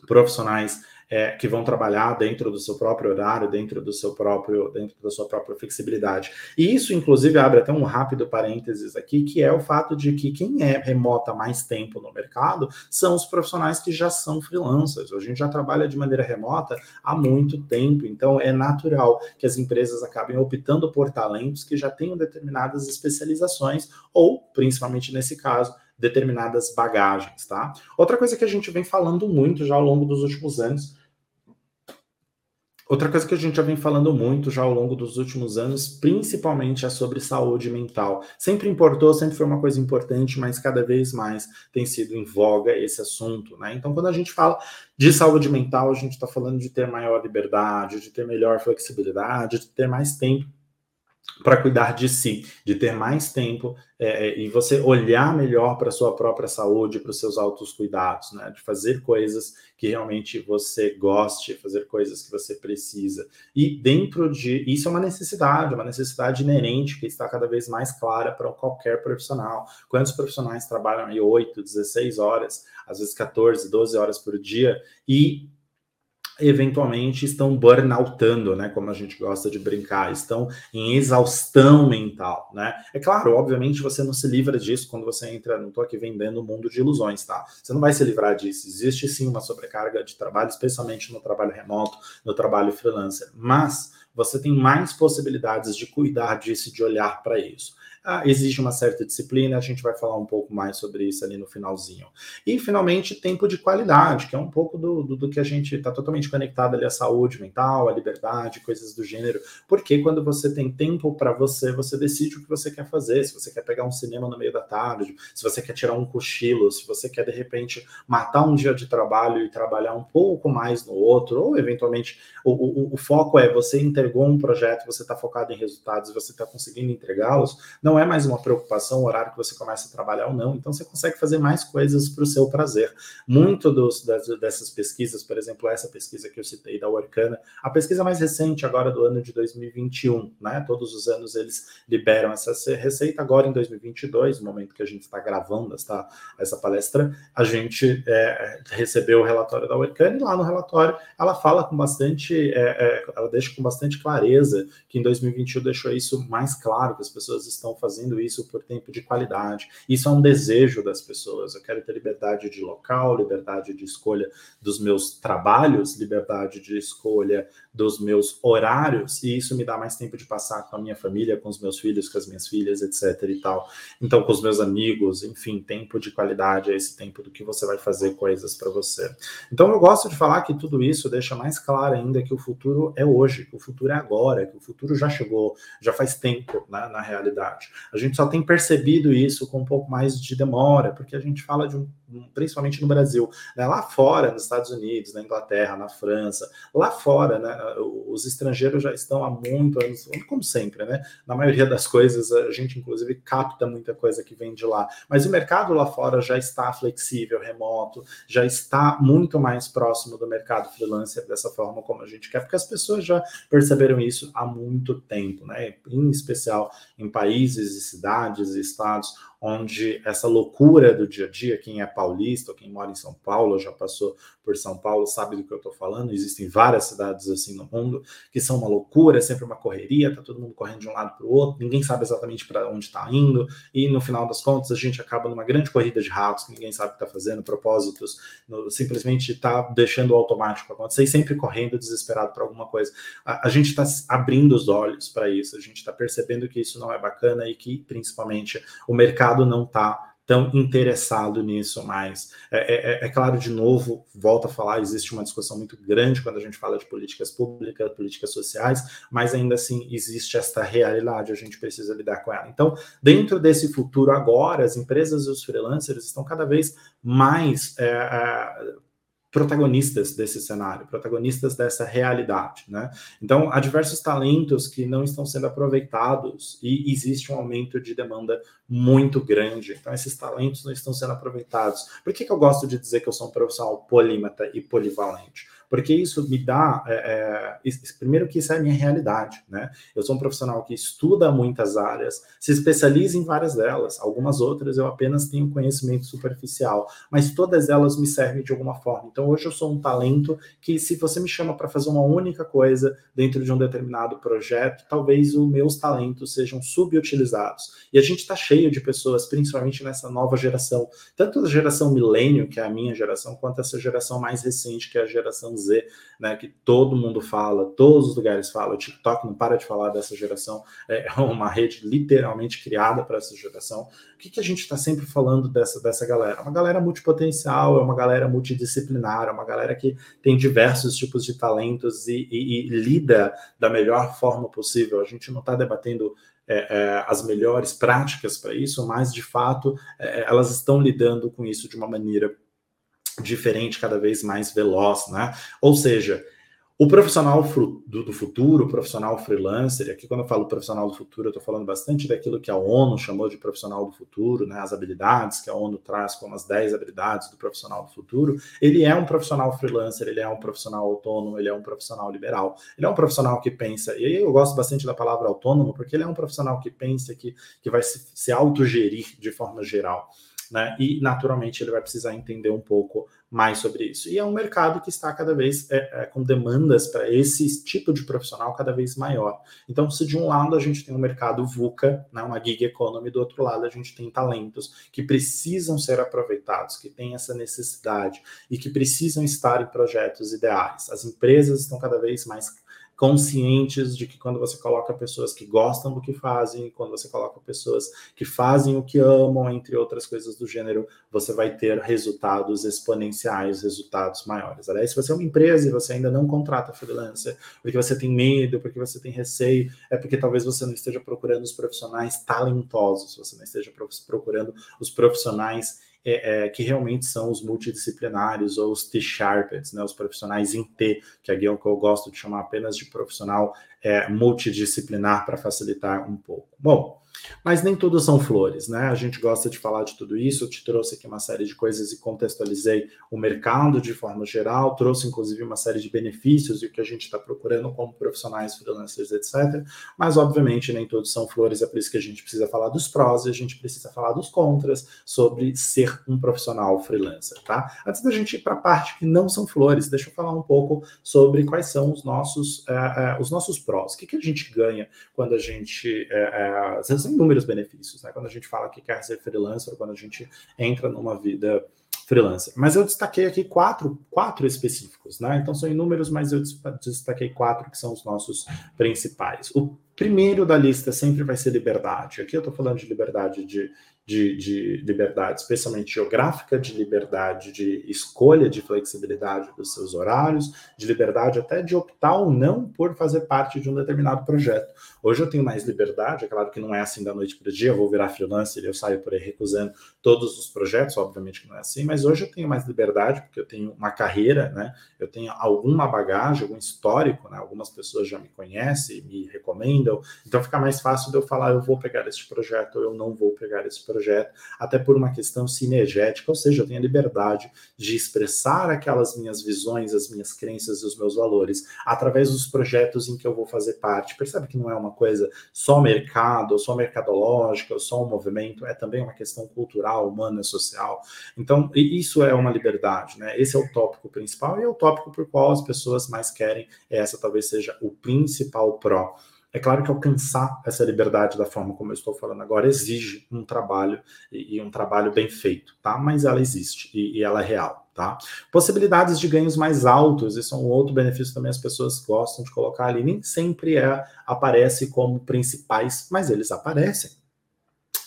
profissionais é, que vão trabalhar dentro do seu próprio horário, dentro do seu próprio, dentro da sua própria flexibilidade. E isso, inclusive, abre até um rápido parênteses aqui, que é o fato de que quem é remota mais tempo no mercado são os profissionais que já são freelancers. A gente já trabalha de maneira remota há muito tempo, então é natural que as empresas acabem optando por talentos que já tenham determinadas especializações, ou, principalmente nesse caso, determinadas bagagens, tá? Outra coisa que a gente vem falando muito já ao longo dos últimos anos Outra coisa que a gente já vem falando muito já ao longo dos últimos anos, principalmente é sobre saúde mental. Sempre importou, sempre foi uma coisa importante, mas cada vez mais tem sido em voga esse assunto, né? Então, quando a gente fala de saúde mental, a gente está falando de ter maior liberdade, de ter melhor flexibilidade, de ter mais tempo para cuidar de si, de ter mais tempo é, é e você olhar melhor para sua própria saúde, para os seus altos cuidados, né? De fazer coisas que realmente você goste, fazer coisas que você precisa. E dentro de isso é uma necessidade, uma necessidade inerente que está cada vez mais clara para qualquer profissional. Quantos profissionais trabalham aí 8, 16 horas, às vezes 14, 12 horas por dia e eventualmente estão burnoutando, né, como a gente gosta de brincar, estão em exaustão mental, né? É claro, obviamente você não se livra disso quando você entra, não estou aqui vendendo um mundo de ilusões, tá? Você não vai se livrar disso. Existe sim uma sobrecarga de trabalho, especialmente no trabalho remoto, no trabalho freelancer, mas você tem mais possibilidades de cuidar disso, de olhar para isso ah, exige uma certa disciplina, a gente vai falar um pouco mais sobre isso ali no finalzinho. E, finalmente, tempo de qualidade, que é um pouco do, do, do que a gente está totalmente conectado ali à saúde mental, à liberdade, coisas do gênero, porque quando você tem tempo para você, você decide o que você quer fazer, se você quer pegar um cinema no meio da tarde, se você quer tirar um cochilo, se você quer, de repente, matar um dia de trabalho e trabalhar um pouco mais no outro, ou, eventualmente, o, o, o foco é você entregou um projeto, você está focado em resultados, você está conseguindo entregá-los, não não é mais uma preocupação o horário que você começa a trabalhar ou não, então você consegue fazer mais coisas para o seu prazer. Muito dos, das, dessas pesquisas, por exemplo, essa pesquisa que eu citei da Orkana, a pesquisa mais recente agora do ano de 2021, né? Todos os anos eles liberam essa receita, agora em 2022, no momento que a gente está gravando esta, essa palestra, a gente é, recebeu o relatório da Orkana e lá no relatório ela fala com bastante, é, é, ela deixa com bastante clareza que em 2021 deixou isso mais claro, que as pessoas estão fazendo isso por tempo de qualidade. Isso é um desejo das pessoas. Eu quero ter liberdade de local, liberdade de escolha dos meus trabalhos, liberdade de escolha dos meus horários, e isso me dá mais tempo de passar com a minha família, com os meus filhos, com as minhas filhas, etc. e tal. Então, com os meus amigos, enfim, tempo de qualidade é esse tempo do que você vai fazer coisas para você. Então, eu gosto de falar que tudo isso deixa mais claro ainda que o futuro é hoje, que o futuro é agora, que o futuro já chegou, já faz tempo né, na realidade. A gente só tem percebido isso com um pouco mais de demora, porque a gente fala de um principalmente no Brasil, né? lá fora, nos Estados Unidos, na Inglaterra, na França, lá fora, né? os estrangeiros já estão há muito anos, como sempre, né? Na maioria das coisas, a gente inclusive capta muita coisa que vem de lá, mas o mercado lá fora já está flexível, remoto, já está muito mais próximo do mercado freelancer dessa forma como a gente quer, porque as pessoas já perceberam isso há muito tempo, né? Em especial em países e cidades e estados onde essa loucura do dia a dia, quem é paulista ou quem mora em São Paulo, já passou por São Paulo, sabe do que eu estou falando. Existem várias cidades assim no mundo que são uma loucura, é sempre uma correria, tá todo mundo correndo de um lado para o outro, ninguém sabe exatamente para onde está indo, e no final das contas a gente acaba numa grande corrida de ratos, que ninguém sabe o que está fazendo, propósitos, no, simplesmente está deixando o automático acontecer e sempre correndo desesperado para alguma coisa. A, a gente está abrindo os olhos para isso, a gente está percebendo que isso não é bacana e que principalmente o mercado não está tão interessado nisso mais. É, é, é, claro, de novo, volto a falar, existe uma discussão muito grande quando a gente fala de políticas públicas, políticas sociais, mas ainda assim existe esta realidade, a gente precisa lidar com ela. Então, dentro desse futuro agora, as empresas e os freelancers estão cada vez mais é, é protagonistas desse cenário, protagonistas dessa realidade, né? Então, há diversos talentos que não estão sendo aproveitados e existe um aumento de demanda muito grande. Então, esses talentos não estão sendo aproveitados. Por que, que eu gosto de dizer que eu sou um profissional polímata e polivalente? Porque isso me dá, é, é, primeiro que isso é a minha realidade, né? Eu sou um profissional que estuda muitas áreas, se especializa em várias delas, algumas outras eu apenas tenho conhecimento superficial, mas todas elas me servem de alguma forma. Então hoje eu sou um talento que se você me chama para fazer uma única coisa dentro de um determinado projeto, talvez os meus talentos sejam subutilizados. E a gente está cheio de pessoas, principalmente nessa nova geração, tanto a geração milênio, que é a minha geração, quanto essa geração mais recente, que é a geração Z, né, que todo mundo fala, todos os lugares falam, o TikTok não para de falar dessa geração, é uma rede literalmente criada para essa geração. O que, que a gente está sempre falando dessa, dessa galera? Uma galera multipotencial, é uma galera multidisciplinar, é uma galera que tem diversos tipos de talentos e, e, e lida da melhor forma possível. A gente não está debatendo é, é, as melhores práticas para isso, mas de fato é, elas estão lidando com isso de uma maneira diferente, cada vez mais veloz, né? Ou seja, o profissional do, futuro, o profissional freelancer, aqui quando eu falo profissional do futuro, eu estou falando bastante daquilo que a ONU chamou de profissional do futuro, né, as habilidades que a ONU traz como as 10 habilidades do profissional do futuro. Ele é um profissional freelancer, ele é um profissional autônomo, ele é um profissional liberal, ele é um profissional que pensa, e aí eu gosto bastante da palavra autônomo, porque ele é um profissional que pensa que, que vai se, se autogerir de forma geral né? E naturalmente ele vai precisar entender um pouco mais sobre isso. E é um mercado que está cada vez é, é, com demandas para esse tipo de profissional cada vez maior. Então, se de um lado a gente tem um mercado VUCA, né, uma gig economy, do outro lado a gente tem talentos que precisam ser aproveitados, que têm essa necessidade e que precisam estar em projetos ideais. As empresas estão cada vez mais conscientes de que quando você coloca pessoas que gostam do que fazem, quando você coloca pessoas que fazem o que amam, entre outras coisas do gênero, você vai ter resultados exponenciais, resultados maiores. Aliás, se você é uma empresa e você ainda não contrata freelancer, porque você tem medo, porque você tem receio, é porque talvez você não esteja procurando os profissionais talentosos, você não esteja procurando os profissionais é, é, que realmente são os multidisciplinares ou os T-Sharpeds, né, os profissionais em T, que é o que eu gosto de chamar apenas de profissional é, multidisciplinar para facilitar um pouco. Bom, Mas nem tudo são flores, né? A gente gosta de falar de tudo isso. Eu te trouxe aqui uma série de coisas e contextualizei o mercado de forma geral, trouxe inclusive uma série de benefícios e o que a gente está procurando como profissionais, freelancers, etc. Mas, obviamente, nem todos são flores, é por isso que a gente precisa falar dos prós e a gente precisa falar dos contras sobre ser um profissional freelancer, tá? Antes da gente ir para a parte que não são flores, deixa eu falar um pouco sobre quais são os nossos, uh, uh, os nossos prós. O que, que a gente ganha quando a gente. Uh, inúmeros benefícios, né? Quando a gente fala que quer ser freelancer, quando a gente entra numa vida freelancer. Mas eu destaquei aqui quatro, quatro específicos, né? Então são inúmeros, mas eu destaquei quatro que são os nossos principais. O primeiro da lista sempre vai ser liberdade. Aqui eu estou falando de liberdade de de, de liberdade, especialmente geográfica, de liberdade de escolha, de flexibilidade dos seus horários, de liberdade até de optar ou não por fazer parte de um determinado projeto. Hoje eu tenho mais liberdade, é claro que não é assim da noite para o dia, eu vou virar freelancer eu saio por aí recusando todos os projetos, obviamente que não é assim, mas hoje eu tenho mais liberdade, porque eu tenho uma carreira, né? Eu tenho alguma bagagem, algum histórico, né? Algumas pessoas já me conhecem, me recomendam, então fica mais fácil de eu falar, eu vou pegar esse projeto ou eu não vou pegar esse projeto, até por uma questão sinergética, ou seja, eu tenho a liberdade de expressar aquelas minhas visões, as minhas crenças e os meus valores através dos projetos em que eu vou fazer parte. Percebe que não é uma coisa só mercado, só mercadológica, só um movimento, é também uma questão cultural, humana, social. Então, isso é uma liberdade, né? Esse é o tópico principal e é o tópico por qual as pessoas mais querem. Essa talvez seja o principal pró. É claro que alcançar essa liberdade da forma como eu estou falando agora exige um trabalho e, um trabalho bem feito, tá? Mas ela existe e, e ela é real. Tá? Possibilidades de ganhos mais altos, isso é um outro benefício também as pessoas gostam de colocar ali. Nem sempre é, aparece como principais, mas eles aparecem.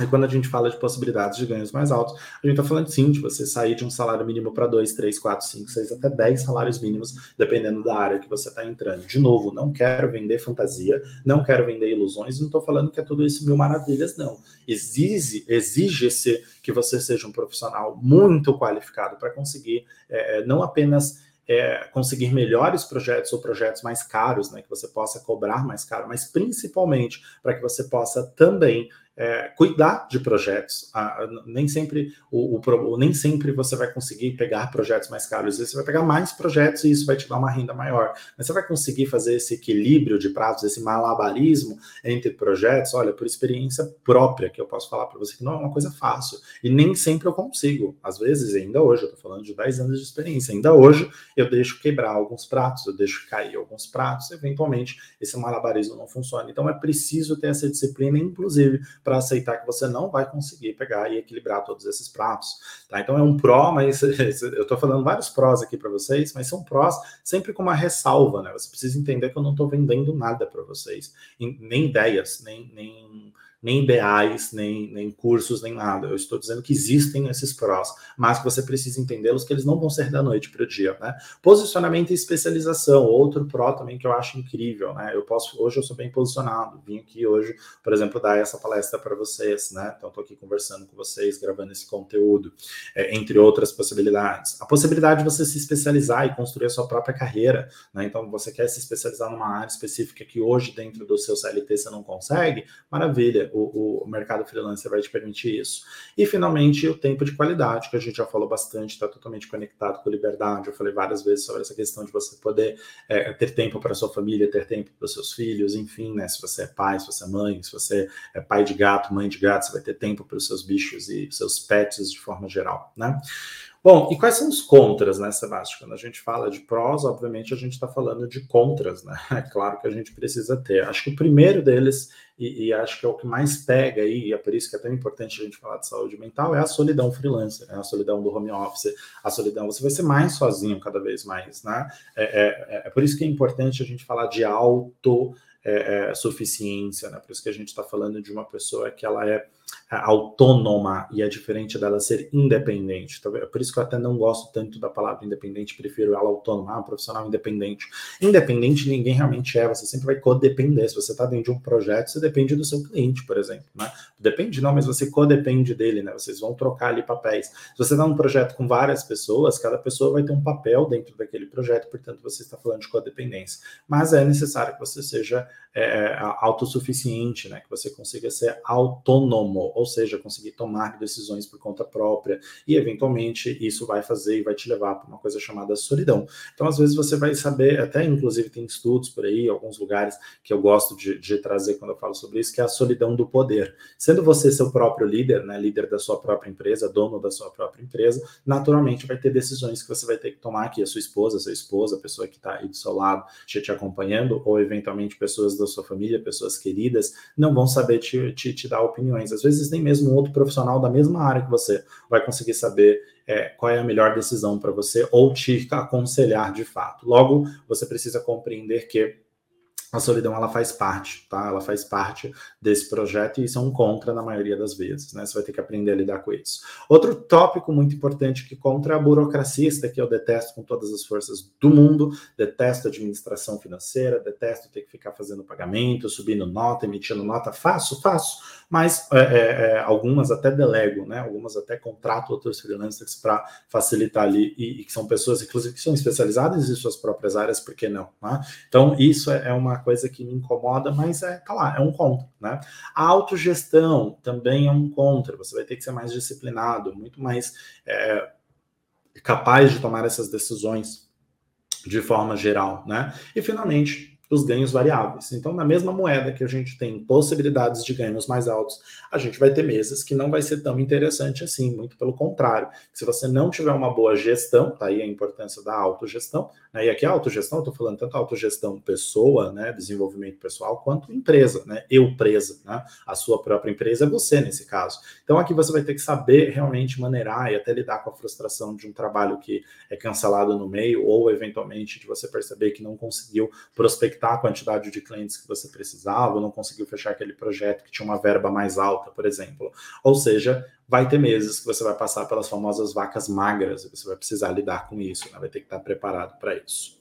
E quando a gente fala de possibilidades de ganhos mais altos, a gente está falando sim de você sair de um salário mínimo para 2, 3, 4, 5, 6, até 10 salários mínimos, dependendo da área que você está entrando. De novo, não quero vender fantasia, não quero vender ilusões, não estou falando que é tudo isso mil maravilhas, não. Exige, exige-se que você seja um profissional muito qualificado para conseguir é, não apenas é, conseguir melhores projetos ou projetos mais caros, né, que você possa cobrar mais caro, mas principalmente para que você possa também é, cuidar de projetos. Nem sempre o, o, nem sempre você vai conseguir pegar projetos mais caros. Às vezes você vai pegar mais projetos e isso vai te dar uma renda maior. Mas você vai conseguir fazer esse equilíbrio de prazos, esse malabarismo entre projetos. Olha, por experiência própria que eu posso falar para você que não é uma coisa fácil. E nem sempre eu consigo. Às vezes, ainda hoje, eu estou falando de 10 anos de experiência. Ainda hoje eu deixo quebrar alguns pratos, eu deixo cair alguns pratos. Eventualmente, esse malabarismo não funciona. Então é preciso ter essa disciplina, inclusive para aceitar que você não vai conseguir pegar e equilibrar todos esses pratos. Tá? Então é um pró, mas eu estou falando vários prós aqui para vocês, mas são prós sempre com uma ressalva, né? Você precisa entender que eu não estou vendendo nada para vocês, nem ideias, nem, nem nem ideais, nem, nem cursos, nem nada. Eu estou dizendo que existem esses prós, mas que você precisa entendê-los, que eles não vão ser da noite para o dia, né? Posicionamento e especialização, outro pró também que eu acho incrível, né? Eu posso, hoje eu sou bem posicionado, vim aqui hoje, por exemplo, dar essa palestra para vocês, né? Então, estou aqui conversando com vocês, gravando esse conteúdo, é, entre outras possibilidades. A possibilidade de você se especializar e construir a sua própria carreira, né? Então, você quer se especializar numa área específica que hoje, dentro do seu CLT, você não consegue, maravilha o, o mercado freelancer vai te permitir isso. E, finalmente, o tempo de qualidade, que a gente já falou bastante, está totalmente conectado com liberdade. Eu falei várias vezes sobre essa questão de você poder é, ter tempo para sua família, ter tempo para os seus filhos, enfim, né? Se você é pai, se você é mãe, se você é pai de gato, mãe de gato, você vai ter tempo para os seus bichos e seus pets de forma geral, né? Bom, e quais são os contras, né, Sebastião? Quando a gente fala de prós, obviamente a gente está falando de contras, né? É claro que a gente precisa ter. Acho que o primeiro deles, e, e, acho que é o que mais pega aí, e é por isso que é tão importante a gente falar de saúde mental, é a solidão freelancer, né? a solidão do home office, a solidão. Você vai ser mais sozinho cada vez mais, né? É, é, é por isso que é importante a gente falar de auto. É, é, suficiência, né? Por isso que a gente está falando de uma pessoa que ela é autônoma e é diferente dela ser independente. Então, é por isso que eu até não gosto tanto da palavra independente, prefiro ela autônoma, ah, profissional independente. Independente ninguém realmente é, você sempre vai codepender. Se você está dentro de um projeto, você depende do seu cliente, por exemplo. Né? Depende não, mas você codepende dele, né? Vocês vão trocar ali papéis. Se você está num projeto com várias pessoas, cada pessoa vai ter um papel dentro daquele projeto, portanto, você está falando de codependência. Mas é necessário que você seja é, é autossuficiente, né? Que você consiga ser autônomo, ou seja, conseguir tomar decisões por conta própria. E eventualmente isso vai fazer e vai te levar para uma coisa chamada solidão. Então, às vezes, você vai saber, até inclusive tem estudos por aí, alguns lugares que eu gosto de, de trazer quando eu falo sobre isso, que é a solidão do poder. Sendo você seu próprio líder, né? Líder da sua própria empresa, dono da sua própria empresa, naturalmente vai ter decisões que você vai ter que tomar aqui, a sua esposa, sua esposa, a pessoa que está aí do seu lado, te, te acompanhando, ou eventualmente pessoas da sua família, pessoas queridas, não vão saber te, te, te dar opiniões. Às vezes nem mesmo outro profissional da mesma área que você vai conseguir saber é, qual é a melhor decisão para você ou te aconselhar de fato. Logo, você precisa compreender que a solidão ela faz parte, tá? Ela faz parte desse projeto e isso é um contra na maioria das vezes, né? Você vai ter que aprender a lidar com isso. Outro tópico muito importante que contra é a burocracia, isso daqui eu detesto com todas as forças do mundo, detesto administração financeira, detesto ter que ficar fazendo pagamento, subindo nota, emitindo nota, faço, faço, mas é, é, é algumas até delego, né? Algumas até contrato outros freelancers para facilitar ali e, e, que são pessoas, inclusive, que são especializadas em suas próprias áreas, por que não? Né? Então, isso é, é uma coisa que me incomoda, mas é, tá lá, é um contra, né? A autogestão também é um contra, você vai ter que ser mais disciplinado, muito mais é, capaz de tomar essas decisões de forma geral, né? E finalmente, os ganhos variáveis. Então, na mesma moeda que a gente tem possibilidades de ganhos mais altos, a gente vai ter meses que não vai ser tão interessante assim, muito pelo contrário. Se você não tiver uma boa gestão, tá aí a importância da autogestão? E aqui a autogestão, eu estou falando tanto autogestão pessoa, né, desenvolvimento pessoal, quanto empresa, né, eu presa, né, a sua própria empresa é você nesse caso. Então, aqui você vai ter que saber realmente maneirar e até lidar com a frustração de um trabalho que é cancelado no meio, ou eventualmente de você perceber que não conseguiu prospectar a quantidade de clientes que você precisava, ou não conseguiu fechar aquele projeto que tinha uma verba mais alta, por exemplo. Ou seja, vai ter meses que você vai passar pelas famosas vacas magras, você vai precisar lidar com isso, né? vai ter que estar preparado para isso.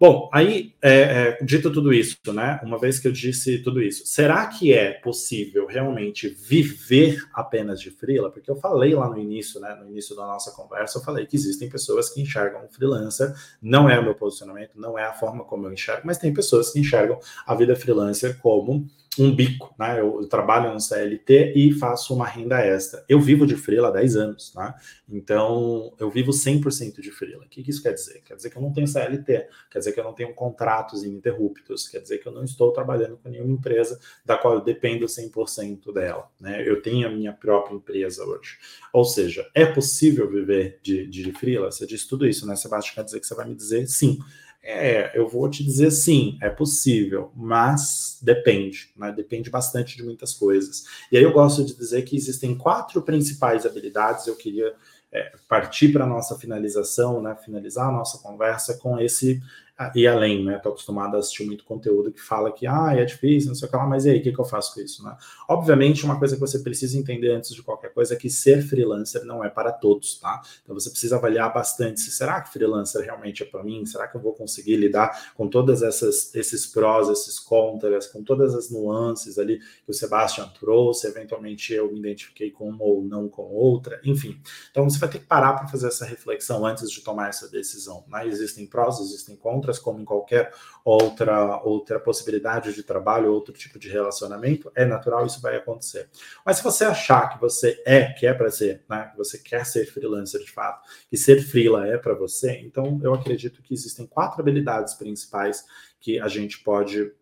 Bom, aí, é, é, dito tudo isso, né? Uma vez que eu disse tudo isso, será que é possível realmente viver apenas de freela? Porque eu falei lá no início, né? No início da nossa conversa, eu falei que existem pessoas que enxergam o freelancer, não é o meu posicionamento, não é a forma como eu enxergo, mas tem pessoas que enxergam a vida freelancer como um bico, né? Eu, eu, trabalho no CLT e faço uma renda extra. Eu vivo de freela há 10 anos, né? Então, eu vivo 100% de freela. O que, que isso quer dizer? Quer dizer que eu não tenho CLT, quer dizer que eu não tenho contratos ininterruptos, quer dizer que eu não estou trabalhando com nenhuma empresa da qual eu dependo 100% dela, né? Eu tenho a minha própria empresa hoje. Ou seja, é possível viver de, de freela? Você disse tudo isso, né, Sebastião? Quer dizer que você vai me dizer sim. É, eu vou te dizer sim, é possível, mas depende, né? Depende bastante de muitas coisas. E aí eu gosto de dizer que existem quatro principais habilidades. Eu queria é, partir para a nossa finalização, né? Finalizar a nossa conversa com esse e além, né? Tô acostumado a assistir muito conteúdo que fala que ah, é difícil, não sei o que lá, mas e aí, o que, que eu faço com isso, né? Obviamente, uma coisa que você precisa entender antes de qualquer coisa é que ser freelancer não é para todos, tá? Então você precisa avaliar bastante se será que freelancer realmente é para mim? Será que eu vou conseguir lidar com todas essas esses prós, esses contras, com todas as nuances ali que o Sebastian trouxe, eventualmente eu me identifiquei com uma ou não com outra, enfim. Então você vai ter que parar para fazer essa reflexão antes de tomar essa decisão, né? Existem prós, existem contras outras, como em qualquer outra, outra possibilidade de trabalho, outro tipo de relacionamento, é natural, isso vai acontecer. Mas se você achar que você é, que é para ser, né, que você quer ser freelancer de fato, que ser freela é para você, então eu acredito que existem quatro habilidades principais que a gente pode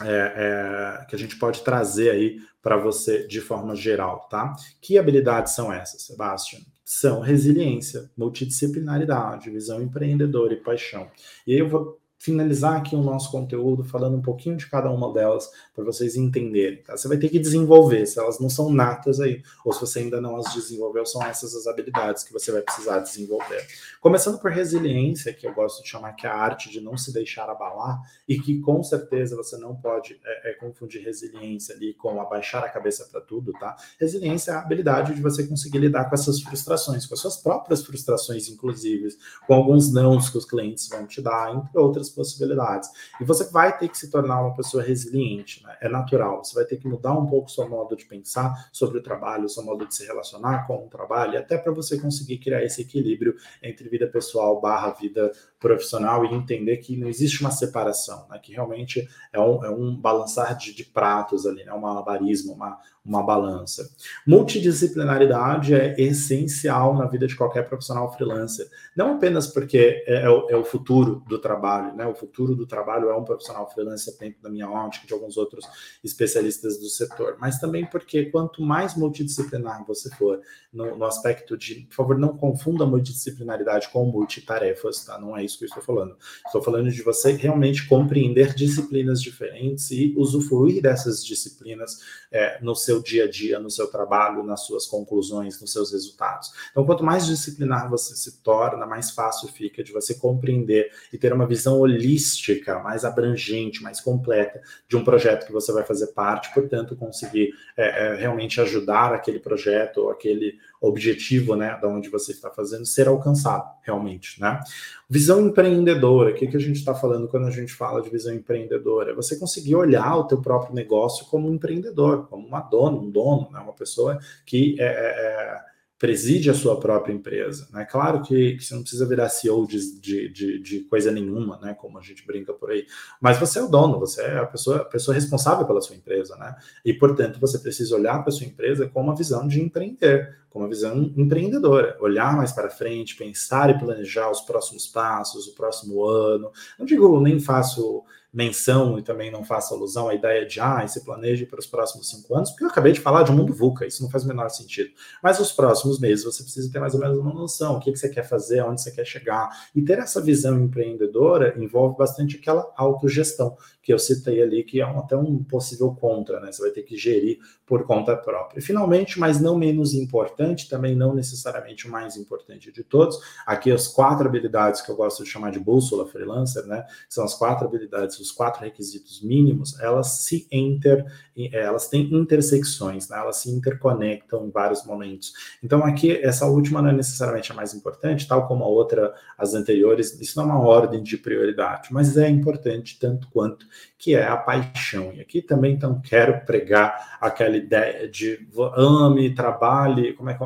é, é, que a gente pode trazer aí para você de forma geral, tá? Que habilidades são essas, Sebastian? São resiliência, multidisciplinaridade, visão empreendedora e paixão. E aí eu vou finalizar aqui o nosso conteúdo falando um pouquinho de cada uma delas para vocês entenderem. Tá? Você vai ter que desenvolver, se elas não são natas aí, ou se você ainda não as desenvolveu, são essas as habilidades que você vai precisar desenvolver. Começando por resiliência, que eu gosto de chamar que é a arte de não se deixar abalar, e que com certeza você não pode é, é, confundir resiliência ali com abaixar a cabeça para tudo, tá? Resiliência é a habilidade de você conseguir lidar com essas frustrações, com as suas próprias frustrações, inclusive, com alguns nãos que os clientes vão te dar, entre outras possibilidades. E você vai ter que se tornar uma pessoa resiliente, né? é natural. Você vai ter que mudar um pouco o seu modo de pensar sobre o trabalho, seu modo de se relacionar com o trabalho, até para você conseguir criar esse equilíbrio entre vida pessoal barra vida profissional e entender que não existe uma separação, né? que realmente é um, é um balançar de, de pratos ali, né? um malabarismo, uma, uma balança. Multidisciplinaridade é essencial na vida de qualquer profissional freelancer, não apenas porque é, é, o, é, o, futuro do trabalho, né? O futuro do trabalho é um profissional freelancer dentro da minha ótica, de alguns outros especialistas do setor, mas também porque quanto mais multidisciplinar você for no, no aspecto de, por favor, não confunda multidisciplinaridade com multitarefas, tá? Não é isso que eu estou falando. Estou falando de você realmente compreender disciplinas diferentes e usufruir dessas disciplinas é, no seu seu dia a dia, no seu trabalho, nas suas conclusões, nos seus resultados. Então, quanto mais disciplinar você se torna, mais fácil fica de você compreender e ter uma visão holística, mais abrangente, mais completa de um projeto que você vai fazer parte, portanto, conseguir é, é, realmente ajudar aquele projeto ou aquele objetivo, né, da onde você está fazendo, ser alcançado, realmente, né? Visão empreendedora, o que, que a gente está falando quando a gente fala de visão empreendedora? É você conseguir olhar o teu próprio negócio como um empreendedor, como uma dona, um dono, né, uma pessoa que é, é, é preside a sua própria empresa. Né? Claro que, que você não precisa virar CEO de, de, de, de, coisa nenhuma, né? como a gente brinca por aí, mas você é o dono, você é a pessoa, a pessoa responsável pela sua empresa, né? E, portanto, você precisa olhar para a sua empresa com uma visão de empreender, com uma visão empreendedora, olhar mais para frente, pensar e planejar os próximos passos, o próximo ano. Não digo, nem faço menção e também não faço alusão à ideia de, ah, se planeje para os próximos cinco anos, porque eu acabei de falar de um mundo VUCA, isso não faz o menor sentido. Mas os próximos meses você precisa ter mais ou menos uma noção, o que, que você quer fazer, onde você quer chegar. E ter essa visão empreendedora envolve bastante aquela autogestão que eu citei ali, que é até um possível contra, né? Você vai ter que gerir por conta própria. Finalmente, mas não menos importante, também não necessariamente o mais importante de todos, aqui as quatro habilidades que eu gosto de chamar de bússola freelancer, né? São as quatro habilidades, os quatro requisitos mínimos, elas se inter, elas têm intersecções, né? Elas se interconectam em vários momentos. Então, aqui, essa última não é necessariamente a mais importante, tal como a outra, as anteriores, isso não é uma ordem de prioridade, mas é importante tanto quanto que é a paixão. E aqui também então quero pregar aquela ideia de ame, trabalhe, como é que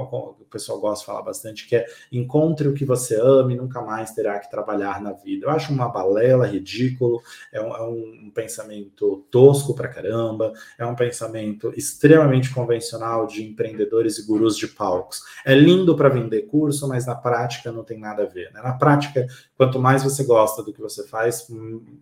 pessoal gosta de falar bastante, que é encontre o que você ama e nunca mais terá que trabalhar na vida. Eu acho uma balela, ridículo, é um, é um pensamento tosco pra caramba, é um pensamento extremamente convencional de empreendedores e gurus de palcos. É lindo para vender curso, mas na prática não tem nada a ver. Né? Na prática, quanto mais você gosta do que você faz,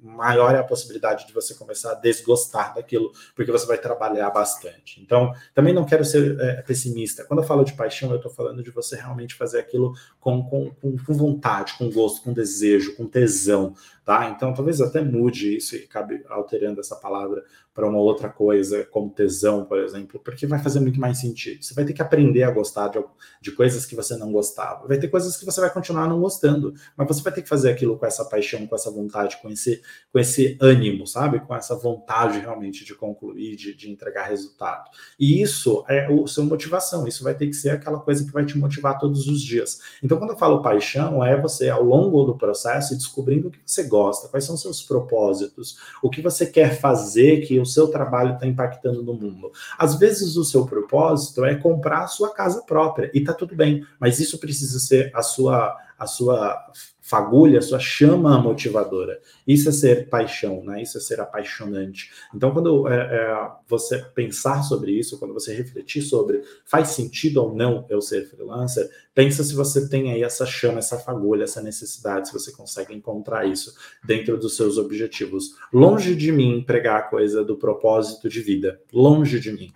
maior é a possibilidade de você começar a desgostar daquilo, porque você vai trabalhar bastante. Então, também não quero ser é, pessimista. Quando eu falo de paixão, eu estou falando de você realmente fazer aquilo com, com, com, vontade, com gosto, com desejo, com tesão, tá? Então, talvez até mude isso e acabe alterando essa palavra para uma outra coisa, como tesão, por exemplo, porque vai fazer muito mais sentido. Você vai ter que aprender a gostar de, de coisas que você não gostava. Vai ter coisas que você vai continuar não gostando, mas você vai ter que fazer aquilo com essa paixão, com essa vontade, com esse, com esse ânimo, sabe? Com essa vontade realmente de concluir, de, de entregar resultado. E isso é o seu motivação. Isso vai ter que ser aquela coisa que vai te motivar todos os dias. Então, quando eu falo paixão, é você, ao longo do processo, descobrindo o que você gosta, quais são seus propósitos, o que você quer fazer que o seu trabalho está impactando no mundo. Às vezes o seu propósito é comprar a sua casa própria e tá tudo bem, mas isso precisa ser a sua a sua fagulha, sua chama motivadora. Isso é ser paixão, né? Isso é ser apaixonante. Então, quando é, é, você pensar sobre isso, quando você refletir sobre faz sentido ou não eu ser freelancer, pensa se você tem aí essa chama, essa fagulha, essa necessidade, se você consegue encontrar isso dentro dos seus objetivos. Longe de mim pregar a coisa do propósito de vida, longe de mim.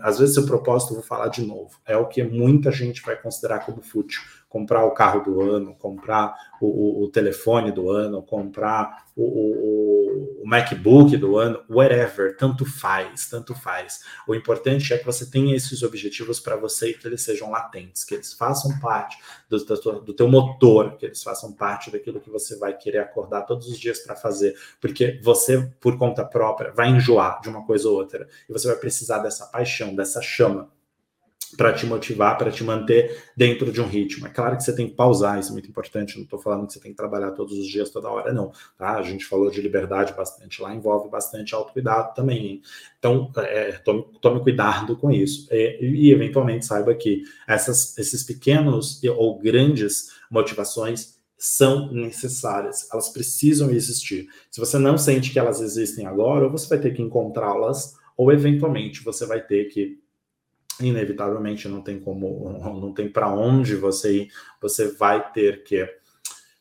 Às vezes, seu propósito, vou falar de novo, é o que muita gente vai considerar como fútil comprar o carro do ano, comprar o, o, o telefone do ano, comprar o, o, MacBook do ano, whatever, tanto faz, tanto faz. O importante é que você tenha esses objetivos para você e que eles sejam latentes, que eles façam parte do, do, do teu motor, que eles façam parte daquilo que você vai querer acordar todos os dias para fazer, porque você, por conta própria, vai enjoar de uma coisa ou outra, e você vai precisar dessa paixão, dessa chama para te motivar, para te manter dentro de um ritmo. É claro que você tem que pausar, isso é muito importante. Não estou falando que você tem que trabalhar todos os dias, toda hora, não. Tá? A gente falou de liberdade bastante lá, envolve bastante autocuidado também. Então, é, tome, tome, cuidado com isso. E, e, eventualmente, saiba que essas, esses pequenos ou grandes motivações são necessárias, elas precisam existir. Se você não sente que elas existem agora, ou você vai ter que encontrá-las, ou eventualmente você vai ter que inevitavelmente não tem como, não tem para onde você ir, você vai ter que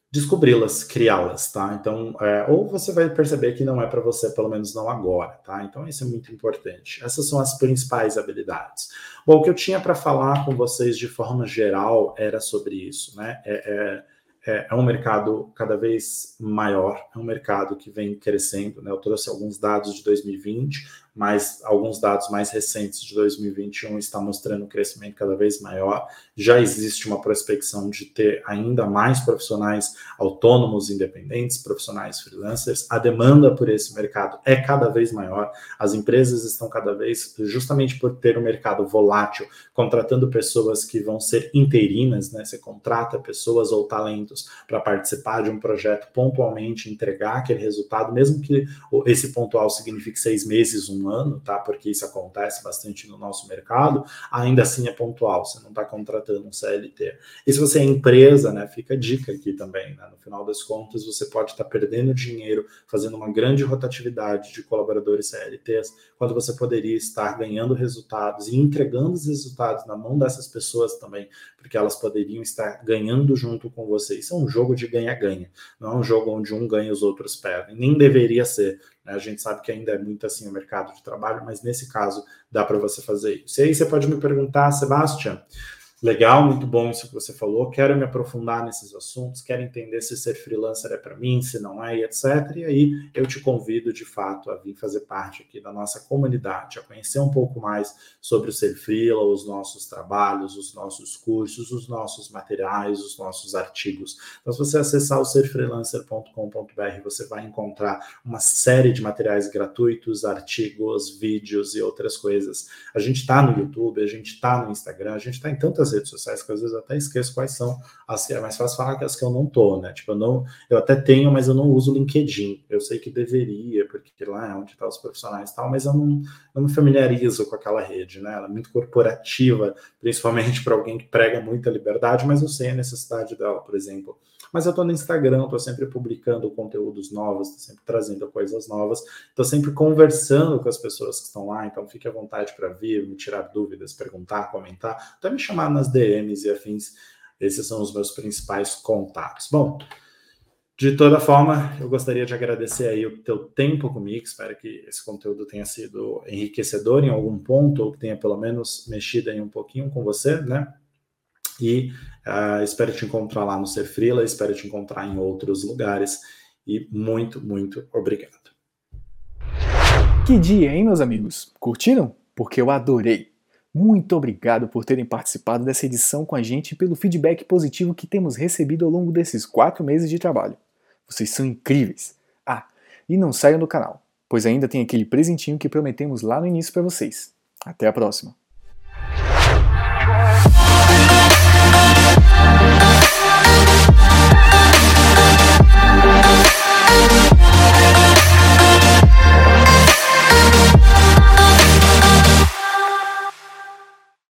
descobri-las, criá-las, tá? Então, é, ou você vai perceber que não é para você, pelo menos não agora, tá? Então, isso é muito importante. Essas são as principais habilidades. Bom, o que eu tinha para falar com vocês de forma geral era sobre isso, né? É, é, é, é um mercado cada vez maior, é um mercado que vem crescendo, né? Eu trouxe alguns dados de 2020, mas alguns dados mais recentes de 2021 estão mostrando um crescimento cada vez maior. Já existe uma prospecção de ter ainda mais profissionais autônomos, independentes, profissionais freelancers. A demanda por esse mercado é cada vez maior. As empresas estão cada vez, justamente por ter um mercado volátil, contratando pessoas que vão ser interinas, né? Você contrata pessoas ou talentos para participar de um projeto pontualmente, entregar aquele resultado, mesmo que esse pontual signifique seis meses, um ano, tá? Porque isso acontece bastante no nosso mercado, ainda assim é pontual, você não está contratando um CLT. E se você é empresa, né? Fica a dica aqui também, né? No final das contas, você pode estar tá perdendo dinheiro fazendo uma grande rotatividade de colaboradores CLTs, quando você poderia estar ganhando resultados e entregando os resultados na mão dessas pessoas também, porque elas poderiam estar ganhando junto com você. Isso é um jogo de ganha-ganha, não é um jogo onde um ganha e os outros perdem. Nem deveria ser. Né? A gente sabe que ainda é muito assim o mercado de trabalho, mas nesse caso dá para você fazer isso. E aí você pode me perguntar, Sebastião, Legal, muito bom isso que você falou. Quero me aprofundar nesses assuntos, quero entender se ser freelancer é para mim, se não é, e etc. E aí eu te convido de fato a vir fazer parte aqui da nossa comunidade, a conhecer um pouco mais sobre o ser freela, os nossos trabalhos, os nossos cursos, os nossos materiais, os nossos artigos. Então, se você acessar o serfreelancer.com.br, você vai encontrar uma série de materiais gratuitos, artigos, vídeos e outras coisas. A gente está no YouTube, a gente está no Instagram, a gente está em tantas redes sociais que às vezes eu até esqueço quais são. As, é mais fácil falar que as que eu não tô, né? Tipo, eu não, eu até tenho, mas eu não uso o LinkedIn. Eu sei que deveria, porque lá é onde estão tá os profissionais e tal, mas eu não, não me familiarizo com aquela rede, né? Ela é muito corporativa, principalmente para alguém que prega muita liberdade, mas eu sei a necessidade dela, por exemplo. Mas eu estou no Instagram, estou sempre publicando conteúdos novos, estou sempre trazendo coisas novas, estou sempre conversando com as pessoas que estão lá, então fique à vontade para vir, me tirar dúvidas, perguntar, comentar, até me chamar nas DMs e afins. Esses são os meus principais contatos. Bom, de toda forma, eu gostaria de agradecer aí o teu tempo comigo. Espero que esse conteúdo tenha sido enriquecedor em algum ponto, ou que tenha pelo menos mexido aí um pouquinho com você, né? E uh, espero te encontrar lá no Ser Frila, espero te encontrar em outros lugares. E muito, muito obrigado. Que dia, hein, meus amigos? Curtiram? Porque eu adorei. Muito obrigado por terem participado dessa edição com a gente e pelo feedback positivo que temos recebido ao longo desses quatro meses de trabalho. Vocês são incríveis! Ah, e não saiam do canal, pois ainda tem aquele presentinho que prometemos lá no início para vocês. Até a próxima! Bye.